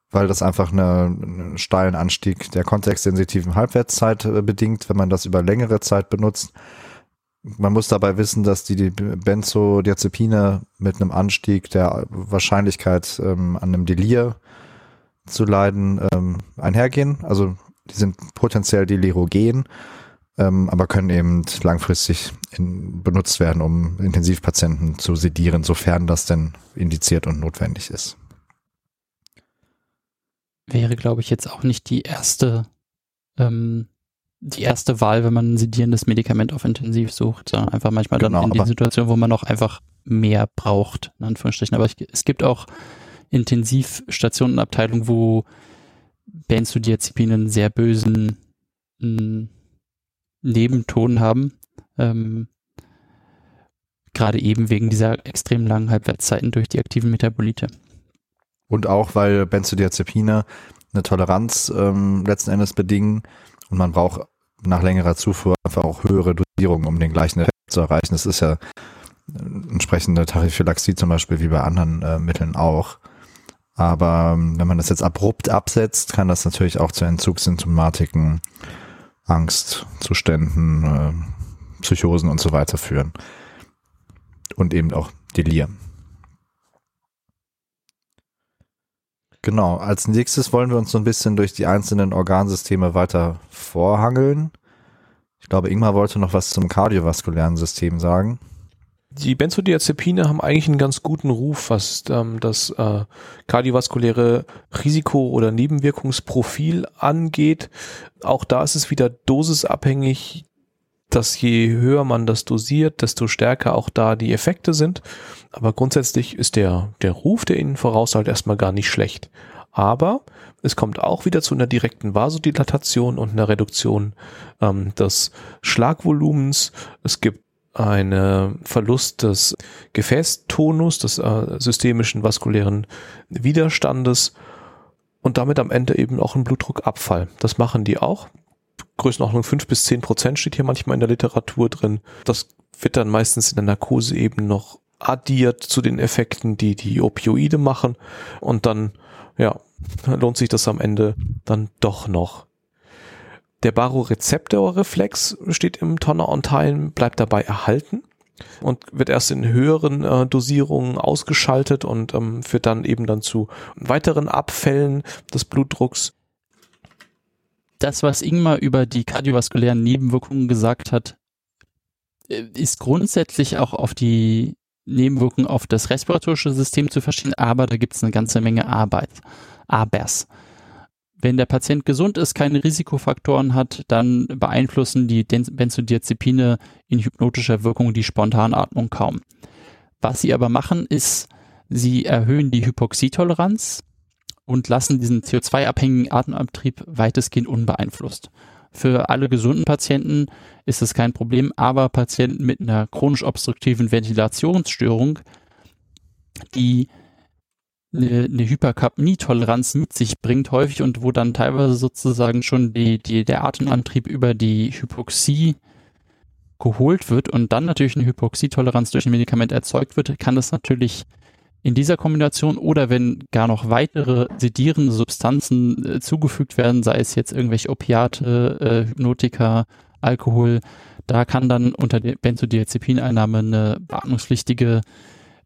weil das einfach eine, einen steilen Anstieg der kontextsensitiven Halbwertszeit äh, bedingt, wenn man das über längere Zeit benutzt. Man muss dabei wissen, dass die, die Benzodiazepine mit einem Anstieg der Wahrscheinlichkeit ähm, an einem Delir zu leiden ähm, einhergehen. Also die sind potenziell delirogen, ähm, aber können eben langfristig in, benutzt werden, um Intensivpatienten zu sedieren, sofern das denn indiziert und notwendig ist. Wäre, glaube ich, jetzt auch nicht die erste, ähm, die erste Wahl, wenn man ein sedierendes Medikament auf Intensiv sucht, sondern einfach manchmal genau, dann in die Situation, wo man noch einfach mehr braucht, in Anführungsstrichen. Aber ich, es gibt auch Intensivstationenabteilungen, wo Benzodiazepine einen sehr bösen mh, Nebenton haben. Ähm, Gerade eben wegen dieser extrem langen Halbwertszeiten durch die aktiven Metabolite. Und auch, weil Benzodiazepine eine Toleranz ähm, letzten Endes bedingen und man braucht nach längerer Zufuhr einfach auch höhere Dosierungen, um den gleichen Effekt zu erreichen. Das ist ja äh, entsprechende Tachyphylaxie zum Beispiel wie bei anderen äh, Mitteln auch. Aber ähm, wenn man das jetzt abrupt absetzt, kann das natürlich auch zu Entzugssymptomatiken, Angstzuständen, äh, Psychosen und so weiter führen. Und eben auch Delir. Genau, als nächstes wollen wir uns so ein bisschen durch die einzelnen Organsysteme weiter vorhangeln. Ich glaube, Ingmar wollte noch was zum kardiovaskulären System sagen. Die Benzodiazepine haben eigentlich einen ganz guten Ruf, was ähm, das äh, kardiovaskuläre Risiko oder Nebenwirkungsprofil angeht. Auch da ist es wieder dosisabhängig, dass je höher man das dosiert, desto stärker auch da die Effekte sind. Aber grundsätzlich ist der, der Ruf der ihnen voraus halt erstmal gar nicht schlecht. Aber es kommt auch wieder zu einer direkten Vasodilatation und einer Reduktion ähm, des Schlagvolumens. Es gibt einen Verlust des Gefäßtonus, des äh, systemischen vaskulären Widerstandes und damit am Ende eben auch einen Blutdruckabfall. Das machen die auch. Größenordnung fünf bis zehn Prozent steht hier manchmal in der Literatur drin. Das wird dann meistens in der Narkose eben noch addiert zu den Effekten, die die Opioide machen. Und dann, ja, lohnt sich das am Ende dann doch noch. Der Barorezeptorreflex steht im Tonner-on-Teilen, bleibt dabei erhalten und wird erst in höheren äh, Dosierungen ausgeschaltet und ähm, führt dann eben dann zu weiteren Abfällen des Blutdrucks das, was Ingmar über die kardiovaskulären Nebenwirkungen gesagt hat, äh, ist grundsätzlich auch auf die Nebenwirkungen auf das respiratorische System zu verstehen, aber da gibt es eine ganze Menge Arbeit. Abers. Wenn der Patient gesund ist, keine Risikofaktoren hat, dann beeinflussen die Benzodiazepine in hypnotischer Wirkung die Spontanatmung kaum. Was sie aber machen, ist, sie erhöhen die Hypoxietoleranz, und lassen diesen CO2-abhängigen Atemantrieb weitestgehend unbeeinflusst. Für alle gesunden Patienten ist es kein Problem, aber Patienten mit einer chronisch obstruktiven Ventilationsstörung, die eine, eine Hyperkapnietoleranz mit sich bringt häufig und wo dann teilweise sozusagen schon die, die, der Atemantrieb über die Hypoxie geholt wird und dann natürlich eine Hypoxietoleranz durch ein Medikament erzeugt wird, kann das natürlich in dieser Kombination oder wenn gar noch weitere sedierende Substanzen äh, zugefügt werden, sei es jetzt irgendwelche Opiate, äh, Hypnotika, Alkohol, da kann dann unter der Benzodiazepineinnahme eine beatmungspflichtige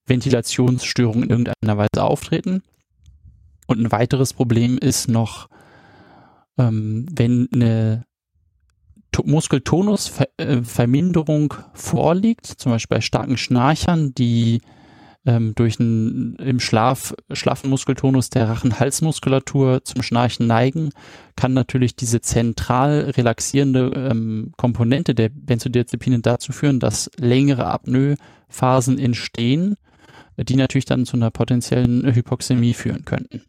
Ventilationsstörung in irgendeiner Weise auftreten. Und ein weiteres Problem ist noch, ähm, wenn eine Muskeltonusverminderung vorliegt, zum Beispiel bei starken Schnarchern, die ähm, durch einen im Schlaf schlaffen Muskeltonus der Rachen-Halsmuskulatur zum Schnarchen neigen, kann natürlich diese zentral relaxierende ähm, Komponente der Benzodiazepine dazu führen, dass längere Apnoe-Phasen entstehen, die natürlich dann zu einer potenziellen Hypoxämie führen könnten.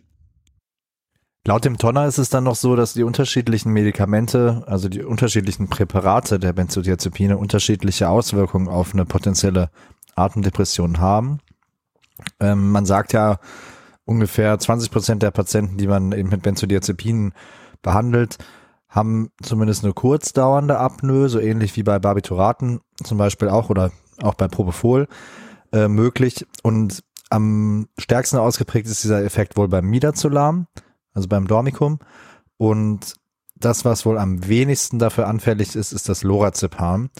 Laut dem Tonner ist es dann noch so, dass die unterschiedlichen Medikamente, also die unterschiedlichen Präparate der Benzodiazepine unterschiedliche Auswirkungen auf eine potenzielle Atemdepression haben. Ähm, man sagt ja, ungefähr 20 Prozent der Patienten, die man eben mit Benzodiazepinen behandelt, haben zumindest eine kurzdauernde Apnoe, so ähnlich wie bei Barbituraten zum Beispiel auch oder auch bei Propofol äh, möglich. Und am stärksten ausgeprägt ist dieser Effekt wohl beim Midazolam, also beim Dormicum. Und das, was wohl am wenigsten dafür anfällig ist, ist das Lorazepam.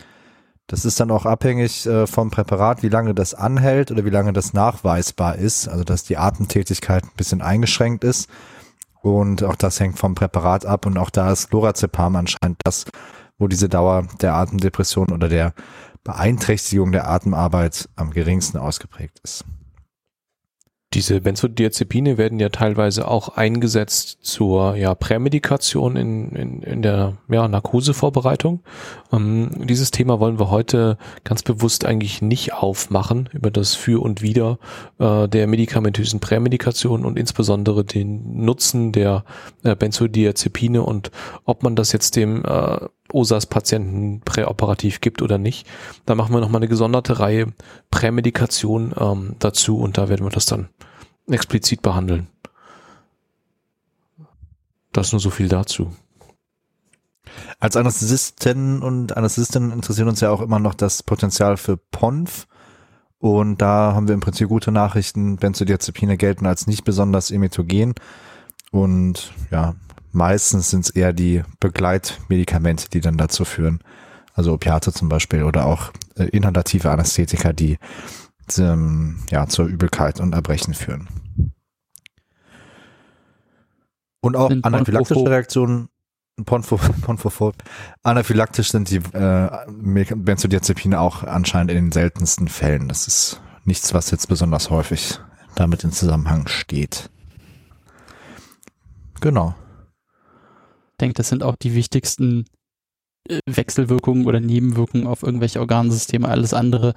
Das ist dann auch abhängig äh, vom Präparat, wie lange das anhält oder wie lange das nachweisbar ist. Also dass die Atemtätigkeit ein bisschen eingeschränkt ist. Und auch das hängt vom Präparat ab. Und auch da ist Lorazepam anscheinend das, wo diese Dauer der Atemdepression oder der Beeinträchtigung der Atemarbeit am geringsten ausgeprägt ist. Diese Benzodiazepine werden ja teilweise auch eingesetzt zur ja, Prämedikation in, in, in der ja, Narkosevorbereitung. Ähm, dieses Thema wollen wir heute ganz bewusst eigentlich nicht aufmachen über das Für und Wider äh, der medikamentösen Prämedikation und insbesondere den Nutzen der äh, Benzodiazepine und ob man das jetzt dem äh, OSAS-Patienten präoperativ gibt oder nicht. Da machen wir nochmal eine gesonderte Reihe Prämedikation ähm, dazu und da werden wir das dann explizit behandeln. Das nur so viel dazu. Als Anästhesisten und Anästhesisten interessiert uns ja auch immer noch das Potenzial für PONF. Und da haben wir im Prinzip gute Nachrichten. Benzodiazepine gelten als nicht besonders emetogen. Und ja, meistens sind es eher die Begleitmedikamente, die dann dazu führen. Also Opiate zum Beispiel oder auch äh, inhalative Anästhetika, die ähm, ja, zur Übelkeit und Erbrechen führen. Und auch anaphylaktische Reaktionen Ponfophob. Anaphylaktisch sind die äh, Benzodiazepine auch anscheinend in den seltensten Fällen. Das ist nichts, was jetzt besonders häufig damit in Zusammenhang steht. Genau. Denke, das sind auch die wichtigsten äh, Wechselwirkungen oder Nebenwirkungen auf irgendwelche Organsysteme. Alles andere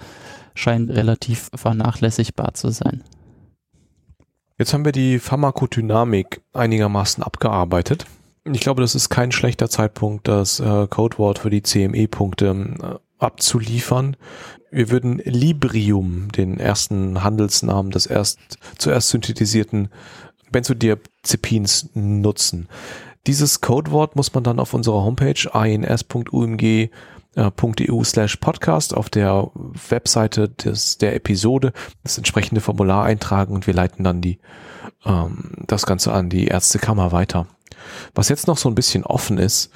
scheint relativ vernachlässigbar zu sein. Jetzt haben wir die Pharmakodynamik einigermaßen abgearbeitet. Ich glaube, das ist kein schlechter Zeitpunkt, das äh, Codewort für die CME-Punkte äh, abzuliefern. Wir würden Librium, den ersten Handelsnamen des erst zuerst synthetisierten Benzodiazepins, nutzen. Dieses Codewort muss man dann auf unserer Homepage ins.umg .eu slash podcast auf der Webseite des, der Episode das entsprechende Formular eintragen und wir leiten dann die, ähm, das Ganze an die Ärztekammer weiter. Was jetzt noch so ein bisschen offen ist,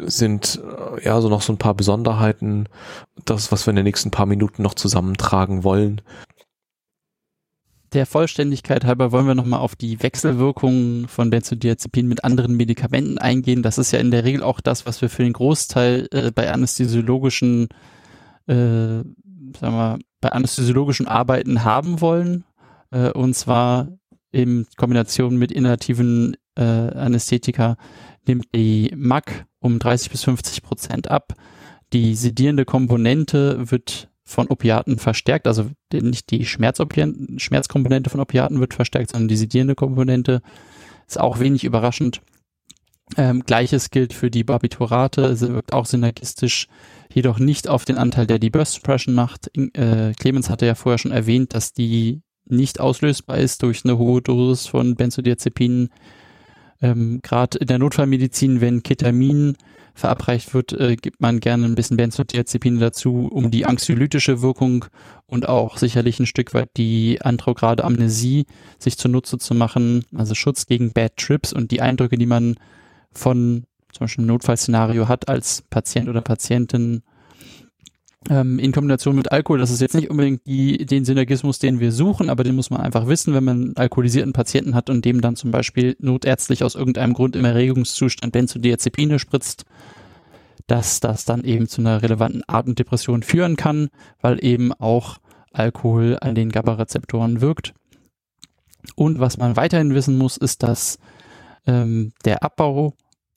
sind äh, ja so noch so ein paar Besonderheiten, das, was wir in den nächsten paar Minuten noch zusammentragen wollen. Der Vollständigkeit halber wollen wir nochmal auf die Wechselwirkungen von Benzodiazepin mit anderen Medikamenten eingehen. Das ist ja in der Regel auch das, was wir für den Großteil äh, bei anästhesiologischen, äh, sagen wir, bei anästhesiologischen Arbeiten haben wollen. Äh, und zwar in Kombination mit inhalativen äh, Anästhetika nimmt die MAC um 30 bis 50 Prozent ab. Die sedierende Komponente wird von Opiaten verstärkt, also nicht die Schmerzkomponente von Opiaten wird verstärkt, sondern die sedierende Komponente ist auch wenig überraschend. Ähm, Gleiches gilt für die Barbiturate, sie wirkt auch synergistisch, jedoch nicht auf den Anteil, der die Burst Suppression macht. Äh, Clemens hatte ja vorher schon erwähnt, dass die nicht auslösbar ist durch eine hohe Dosis von Benzodiazepinen, ähm, Gerade in der Notfallmedizin, wenn Ketamin verabreicht wird, äh, gibt man gerne ein bisschen Benzodiazepine dazu, um die anxiolytische Wirkung und auch sicherlich ein Stück weit die antrograde Amnesie sich zunutze zu machen, also Schutz gegen Bad Trips und die Eindrücke, die man von zum Beispiel einem Notfallszenario hat als Patient oder Patientin ähm, in Kombination mit Alkohol. Das ist jetzt nicht unbedingt die, den Synergismus, den wir suchen, aber den muss man einfach wissen, wenn man einen alkoholisierten Patienten hat und dem dann zum Beispiel notärztlich aus irgendeinem Grund im Erregungszustand Benzodiazepine spritzt, dass das dann eben zu einer relevanten Atemdepression führen kann, weil eben auch Alkohol an den GABA-Rezeptoren wirkt. Und was man weiterhin wissen muss, ist, dass ähm, der Abbau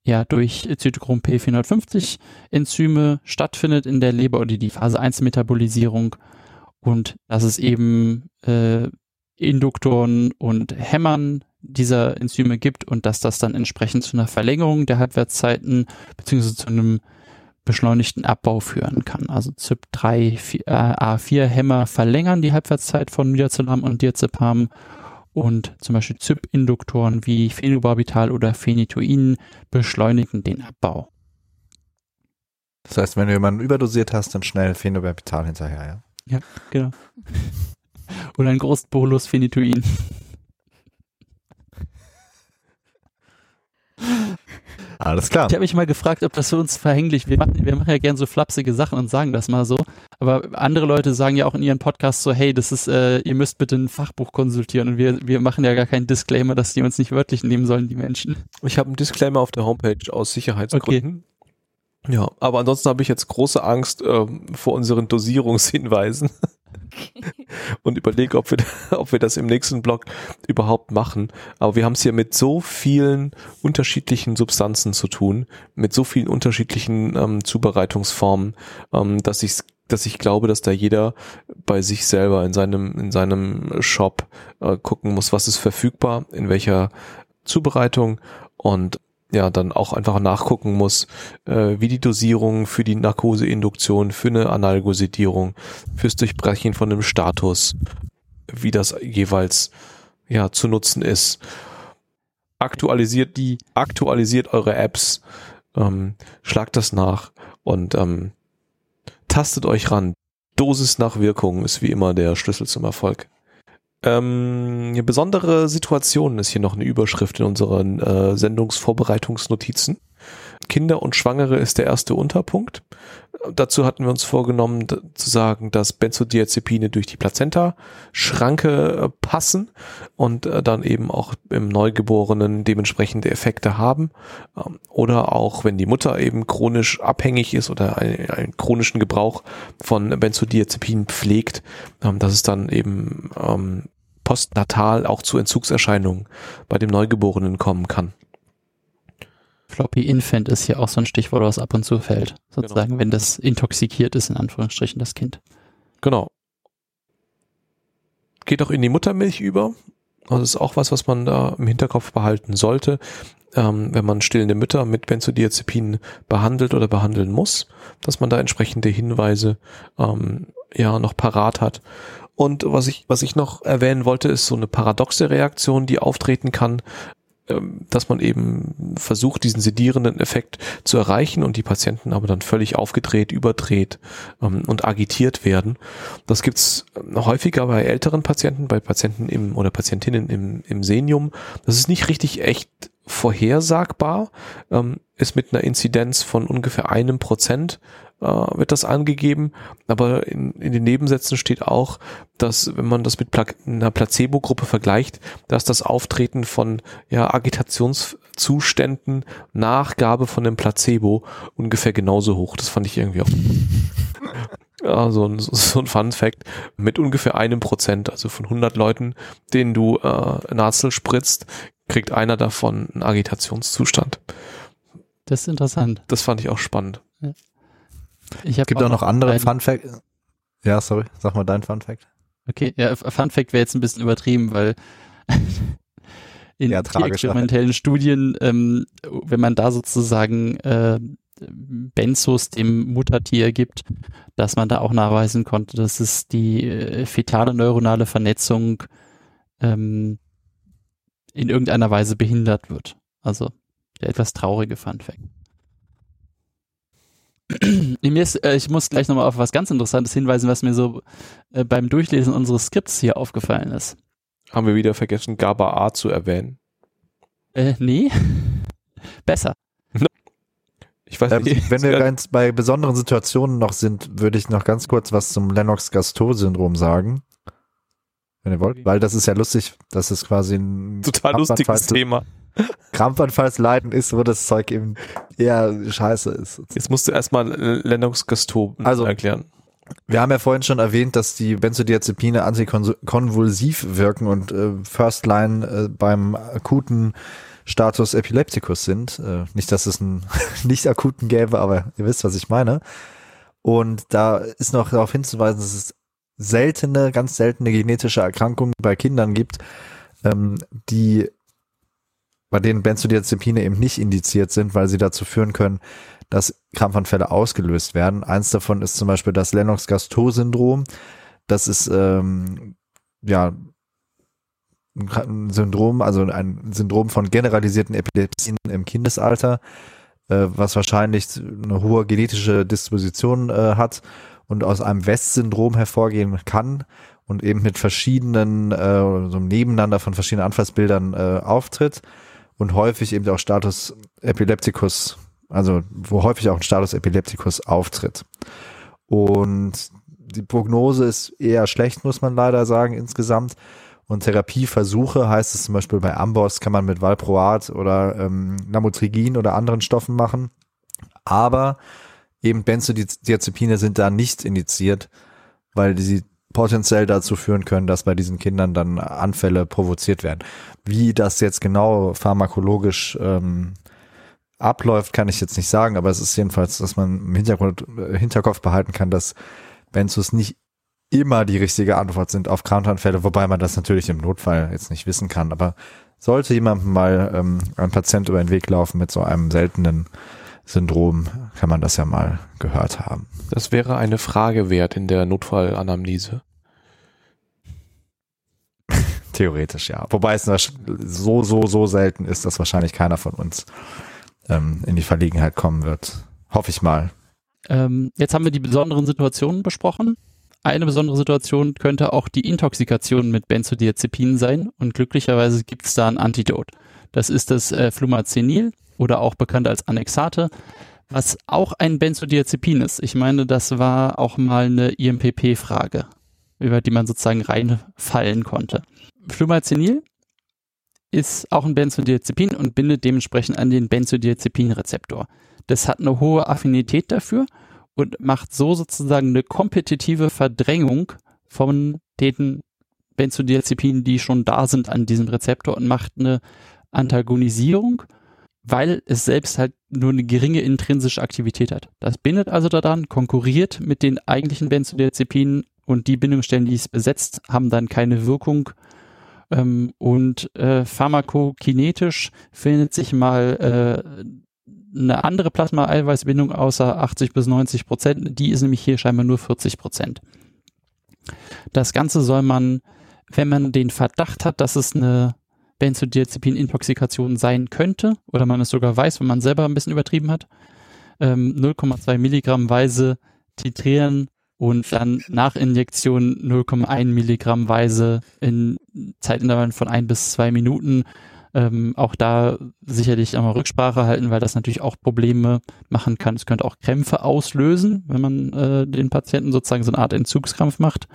ja durch Zytochrom P450 Enzyme stattfindet in der Leber oder die Phase 1 Metabolisierung und dass es eben äh, Induktoren und Hämmern dieser Enzyme gibt und dass das dann entsprechend zu einer Verlängerung der Halbwertszeiten beziehungsweise zu einem beschleunigten Abbau führen kann. Also CYP3 äh, A4 Hämmer verlängern die Halbwertszeit von Midazolam und Diazepam und zum Beispiel ZYP-Induktoren wie Phenobarbital oder Phenytoin beschleunigen den Abbau. Das heißt, wenn du jemanden überdosiert hast, dann schnell Phenobarbital hinterher, ja? Ja, genau. oder ein Großbolus Phenytoin. Alles klar. Ich habe mich mal gefragt, ob das für uns verhänglich wir machen. Wir machen ja gern so flapsige Sachen und sagen das mal so. Aber andere Leute sagen ja auch in ihren Podcasts so, hey, das ist, äh, ihr müsst bitte ein Fachbuch konsultieren. Und wir, wir machen ja gar keinen Disclaimer, dass die uns nicht wörtlich nehmen sollen, die Menschen. Ich habe einen Disclaimer auf der Homepage aus Sicherheitsgründen. Okay. Ja, aber ansonsten habe ich jetzt große Angst ähm, vor unseren Dosierungshinweisen. Und überlege, ob wir, ob wir das im nächsten Blog überhaupt machen. Aber wir haben es hier mit so vielen unterschiedlichen Substanzen zu tun, mit so vielen unterschiedlichen ähm, Zubereitungsformen, ähm, dass ich dass ich glaube, dass da jeder bei sich selber in seinem in seinem Shop äh, gucken muss, was ist verfügbar, in welcher Zubereitung und ja dann auch einfach nachgucken muss, äh, wie die Dosierung für die Narkoseinduktion, für eine Analgosedierung, fürs Durchbrechen von einem Status, wie das jeweils ja zu nutzen ist. aktualisiert die, aktualisiert eure Apps, ähm, schlagt das nach und ähm, tastet euch ran. Dosis nach Wirkung ist wie immer der Schlüssel zum Erfolg. Ähm, eine besondere Situation ist hier noch eine Überschrift in unseren äh, Sendungsvorbereitungsnotizen. Kinder und Schwangere ist der erste Unterpunkt. Dazu hatten wir uns vorgenommen zu sagen, dass Benzodiazepine durch die Plazenta-Schranke äh, passen und äh, dann eben auch im Neugeborenen dementsprechende Effekte haben. Ähm, oder auch, wenn die Mutter eben chronisch abhängig ist oder einen, chronischen Gebrauch von Benzodiazepinen pflegt, ähm, dass es dann eben ähm, postnatal auch zu Entzugserscheinungen bei dem Neugeborenen kommen kann. Floppy Infant ist hier auch so ein Stichwort, was ab und zu fällt. Sozusagen, genau. wenn das intoxikiert ist, in Anführungsstrichen, das Kind. Genau. Geht auch in die Muttermilch über. Also ist auch was, was man da im Hinterkopf behalten sollte, ähm, wenn man stillende Mütter mit Benzodiazepinen behandelt oder behandeln muss, dass man da entsprechende Hinweise ähm, ja noch parat hat. Und was ich, was ich noch erwähnen wollte, ist so eine paradoxe Reaktion, die auftreten kann, dass man eben versucht, diesen sedierenden Effekt zu erreichen und die Patienten aber dann völlig aufgedreht, überdreht ähm, und agitiert werden. Das gibt's häufiger bei älteren Patienten, bei Patienten im oder Patientinnen im, im Senium. Das ist nicht richtig echt vorhersagbar, ähm, ist mit einer Inzidenz von ungefähr einem Prozent äh, wird das angegeben, aber in, in den Nebensätzen steht auch, dass wenn man das mit Pla einer Placebo-Gruppe vergleicht, dass das Auftreten von ja, Agitationszuständen nach Gabe von dem Placebo ungefähr genauso hoch. Das fand ich irgendwie auch. Ja, so ein, so ein Fun Fact mit ungefähr einem Prozent, also von 100 Leuten, denen du äh, Nazel spritzt, kriegt einer davon einen Agitationszustand. Das ist interessant. Das fand ich auch spannend. Ja. Ich Gibt auch, auch noch andere Fun Fact. Ja, sorry, sag mal dein Fun Fact. Okay, ja, Fun Fact wäre jetzt ein bisschen übertrieben, weil in ja, experimentellen Studien, ähm, wenn man da sozusagen äh, Benzos dem Muttertier gibt, dass man da auch nachweisen konnte, dass es die äh, fetale neuronale Vernetzung ähm, in irgendeiner Weise behindert wird. Also der etwas traurige Fun Fact. Ist, äh, ich muss gleich nochmal auf was ganz Interessantes hinweisen, was mir so äh, beim Durchlesen unseres Skripts hier aufgefallen ist. Haben wir wieder vergessen, GABA A zu erwähnen? Äh, nee. Besser. Ich weiß nicht. Ähm, wenn wir ganz bei besonderen Situationen noch sind, würde ich noch ganz kurz was zum Lennox-Gastaut-Syndrom sagen. Wenn ihr wollt. Weil das ist ja lustig. Das ist quasi ein total lustiges Thema. Krampfanfallsleiden ist, wo das Zeug eben eher scheiße ist. Jetzt musst du erstmal Lennox-Gastaut also, erklären. Wir haben ja vorhin schon erwähnt, dass die Benzodiazepine antikonvulsiv wirken und äh, First Line äh, beim akuten Status Epilepticus sind. Äh, nicht, dass es einen nicht akuten gäbe, aber ihr wisst, was ich meine. Und da ist noch darauf hinzuweisen, dass es seltene, ganz seltene genetische Erkrankungen bei Kindern gibt, ähm, die bei denen Benzodiazepine eben nicht indiziert sind, weil sie dazu führen können, dass Krampfanfälle ausgelöst werden. Eins davon ist zum Beispiel das Lennox-Gastaut-Syndrom. Das ist ähm, ja ein Syndrom, also ein Syndrom von generalisierten Epilepsien im Kindesalter, äh, was wahrscheinlich eine hohe genetische Disposition äh, hat und aus einem West-Syndrom hervorgehen kann und eben mit verschiedenen, äh, so nebeneinander von verschiedenen Anfallsbildern äh, auftritt und häufig eben auch Status Epilepticus, also wo häufig auch ein Status Epilepticus auftritt. Und die Prognose ist eher schlecht, muss man leider sagen, insgesamt. Und Therapieversuche heißt es zum Beispiel bei Amboss kann man mit Valproat oder ähm, Lamotrigin oder anderen Stoffen machen. Aber eben Benzodiazepine sind da nicht indiziert, weil sie potenziell dazu führen können, dass bei diesen Kindern dann Anfälle provoziert werden. Wie das jetzt genau pharmakologisch ähm, abläuft, kann ich jetzt nicht sagen, aber es ist jedenfalls, dass man im Hintergrund, äh, Hinterkopf behalten kann, dass Benzos nicht immer die richtige Antwort sind auf Krampfanfälle, wobei man das natürlich im Notfall jetzt nicht wissen kann. Aber sollte jemandem mal ähm, ein Patient über den Weg laufen mit so einem seltenen Syndrom, kann man das ja mal gehört haben. Das wäre eine Frage wert in der Notfallanamnese. Theoretisch, ja. Wobei es so, so, so selten ist, dass wahrscheinlich keiner von uns ähm, in die Verlegenheit kommen wird. Hoffe ich mal. Ähm, jetzt haben wir die besonderen Situationen besprochen. Eine besondere Situation könnte auch die Intoxikation mit Benzodiazepinen sein und glücklicherweise gibt es da ein Antidot. Das ist das äh, Flumazenil oder auch bekannt als Annexate, was auch ein Benzodiazepin ist. Ich meine, das war auch mal eine IMPP-Frage, über die man sozusagen reinfallen konnte. Flumazenil ist auch ein Benzodiazepin und bindet dementsprechend an den Benzodiazepin-Rezeptor. Das hat eine hohe Affinität dafür und macht so sozusagen eine kompetitive Verdrängung von den Benzodiazepinen, die schon da sind an diesem Rezeptor und macht eine Antagonisierung, weil es selbst halt nur eine geringe intrinsische Aktivität hat. Das bindet also daran, konkurriert mit den eigentlichen Benzodiazepinen und die Bindungsstellen, die es besetzt, haben dann keine Wirkung. Ähm, und äh, pharmakokinetisch findet sich mal äh, eine andere Plasma-Eiweißbindung außer 80 bis 90 Prozent. Die ist nämlich hier scheinbar nur 40 Prozent. Das Ganze soll man, wenn man den Verdacht hat, dass es eine Benzodiazepin-Intoxikation sein könnte, oder man es sogar weiß, wenn man selber ein bisschen übertrieben hat, ähm, 0,2 Milligramm weise titrieren und dann nach Injektion 0,1 Milligramm weise in Zeitintervallen von ein bis zwei Minuten ähm, auch da sicherlich einmal Rücksprache halten, weil das natürlich auch Probleme machen kann. Es könnte auch Krämpfe auslösen, wenn man äh, den Patienten sozusagen so eine Art Entzugskrampf macht.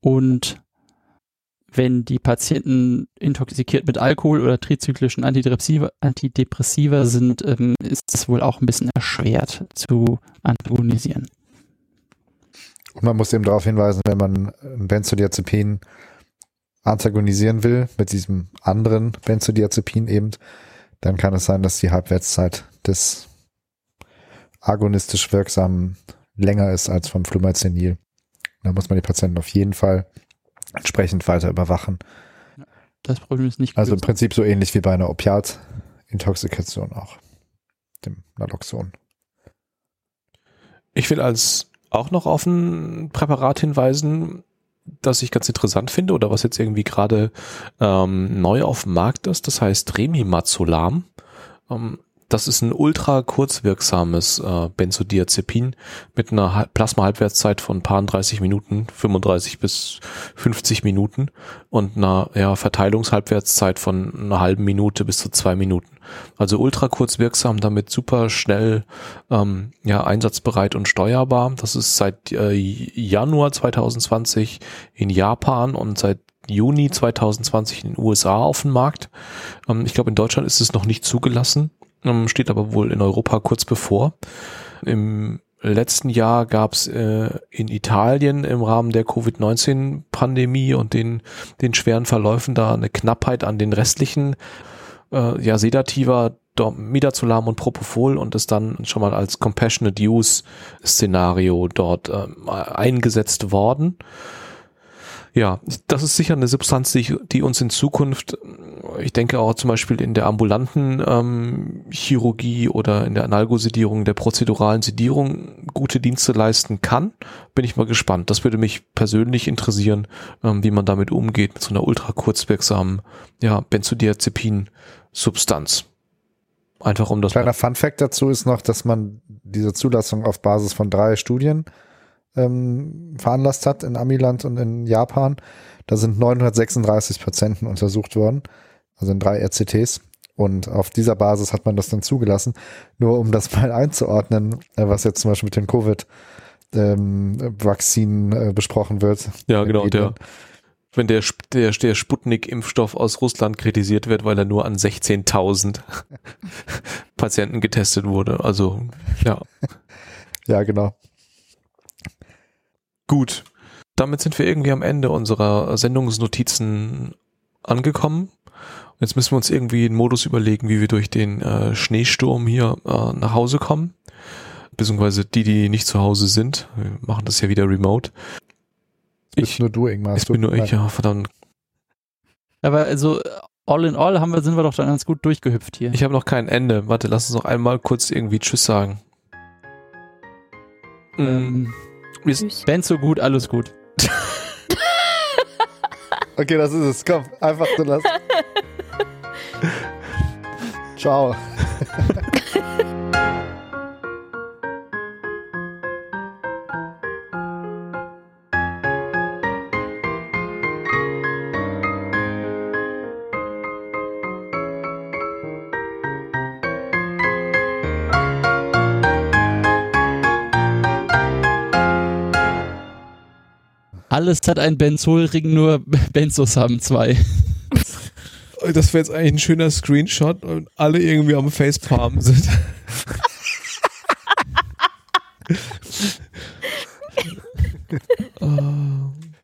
Und wenn die Patienten intoxikiert mit Alkohol oder trizyklischen Antidepressiva, Antidepressiva sind, ähm, ist es wohl auch ein bisschen erschwert zu antagonisieren. Und man muss eben darauf hinweisen, wenn man ein Benzodiazepin antagonisieren will mit diesem anderen Benzodiazepin eben, dann kann es sein, dass die Halbwertszeit des agonistisch wirksamen länger ist als vom Flumazenil. Da muss man die Patienten auf jeden Fall entsprechend weiter überwachen. Das Problem ist nicht. Also im Prinzip so ähnlich wie bei einer Opiat-Intoxikation auch, dem Naloxon. Ich will als auch noch auf ein Präparat hinweisen, das ich ganz interessant finde oder was jetzt irgendwie gerade ähm, neu auf dem Markt ist. Das heißt Remimazolam. Ähm, das ist ein ultra kurzwirksames äh, Benzodiazepin mit einer Plasma-Halbwertszeit von paar 30 Minuten, 35 bis 50 Minuten und einer ja, Verteilungshalbwertszeit von einer halben Minute bis zu zwei Minuten. Also ultra kurzwirksam, damit super schnell ähm, ja, einsatzbereit und steuerbar. Das ist seit äh, Januar 2020 in Japan und seit Juni 2020 in den USA auf dem Markt. Ähm, ich glaube, in Deutschland ist es noch nicht zugelassen steht aber wohl in Europa kurz bevor. Im letzten Jahr gab es äh, in Italien im Rahmen der Covid-19-Pandemie und den, den schweren Verläufen da eine Knappheit an den restlichen äh, ja, Sedativa, Midazolam und Propofol und ist dann schon mal als Compassionate Use Szenario dort äh, eingesetzt worden. Ja, das ist sicher eine Substanz, die, die uns in Zukunft, ich denke auch zum Beispiel in der ambulanten ähm, Chirurgie oder in der Analgosedierung, der prozeduralen Sedierung gute Dienste leisten kann. Bin ich mal gespannt. Das würde mich persönlich interessieren, ähm, wie man damit umgeht, mit so einer ultra kurzwirksamen ja, Benzodiazepin-Substanz. Einfach um das. Kleiner Fun Fact dazu ist noch, dass man diese Zulassung auf Basis von drei Studien ähm, veranlasst hat in Amiland und in Japan. Da sind 936 Patienten untersucht worden, also in drei RCTs. Und auf dieser Basis hat man das dann zugelassen. Nur um das mal einzuordnen, äh, was jetzt zum Beispiel mit den Covid-Vakzinen ähm, äh, besprochen wird. Ja, genau. Der, wenn der, der, der Sputnik-Impfstoff aus Russland kritisiert wird, weil er nur an 16.000 Patienten getestet wurde. Also, ja. Ja, genau. Gut. Damit sind wir irgendwie am Ende unserer Sendungsnotizen angekommen. Jetzt müssen wir uns irgendwie einen Modus überlegen, wie wir durch den äh, Schneesturm hier äh, nach Hause kommen. Beziehungsweise die, die nicht zu Hause sind. Wir machen das ja wieder remote. Ich, nur du, Ingmar. Ich bin nur ich, ja, verdammt. Aber also all in all haben wir, sind wir doch dann ganz gut durchgehüpft hier. Ich habe noch kein Ende. Warte, lass uns noch einmal kurz irgendwie Tschüss sagen. Ähm, ist Ben so gut, alles gut. Okay, das ist es. Komm, einfach so lassen. Ciao. Alles hat einen Benzolring, nur Benzos haben zwei. Das wäre jetzt eigentlich ein schöner Screenshot und alle irgendwie am Facepalm sind.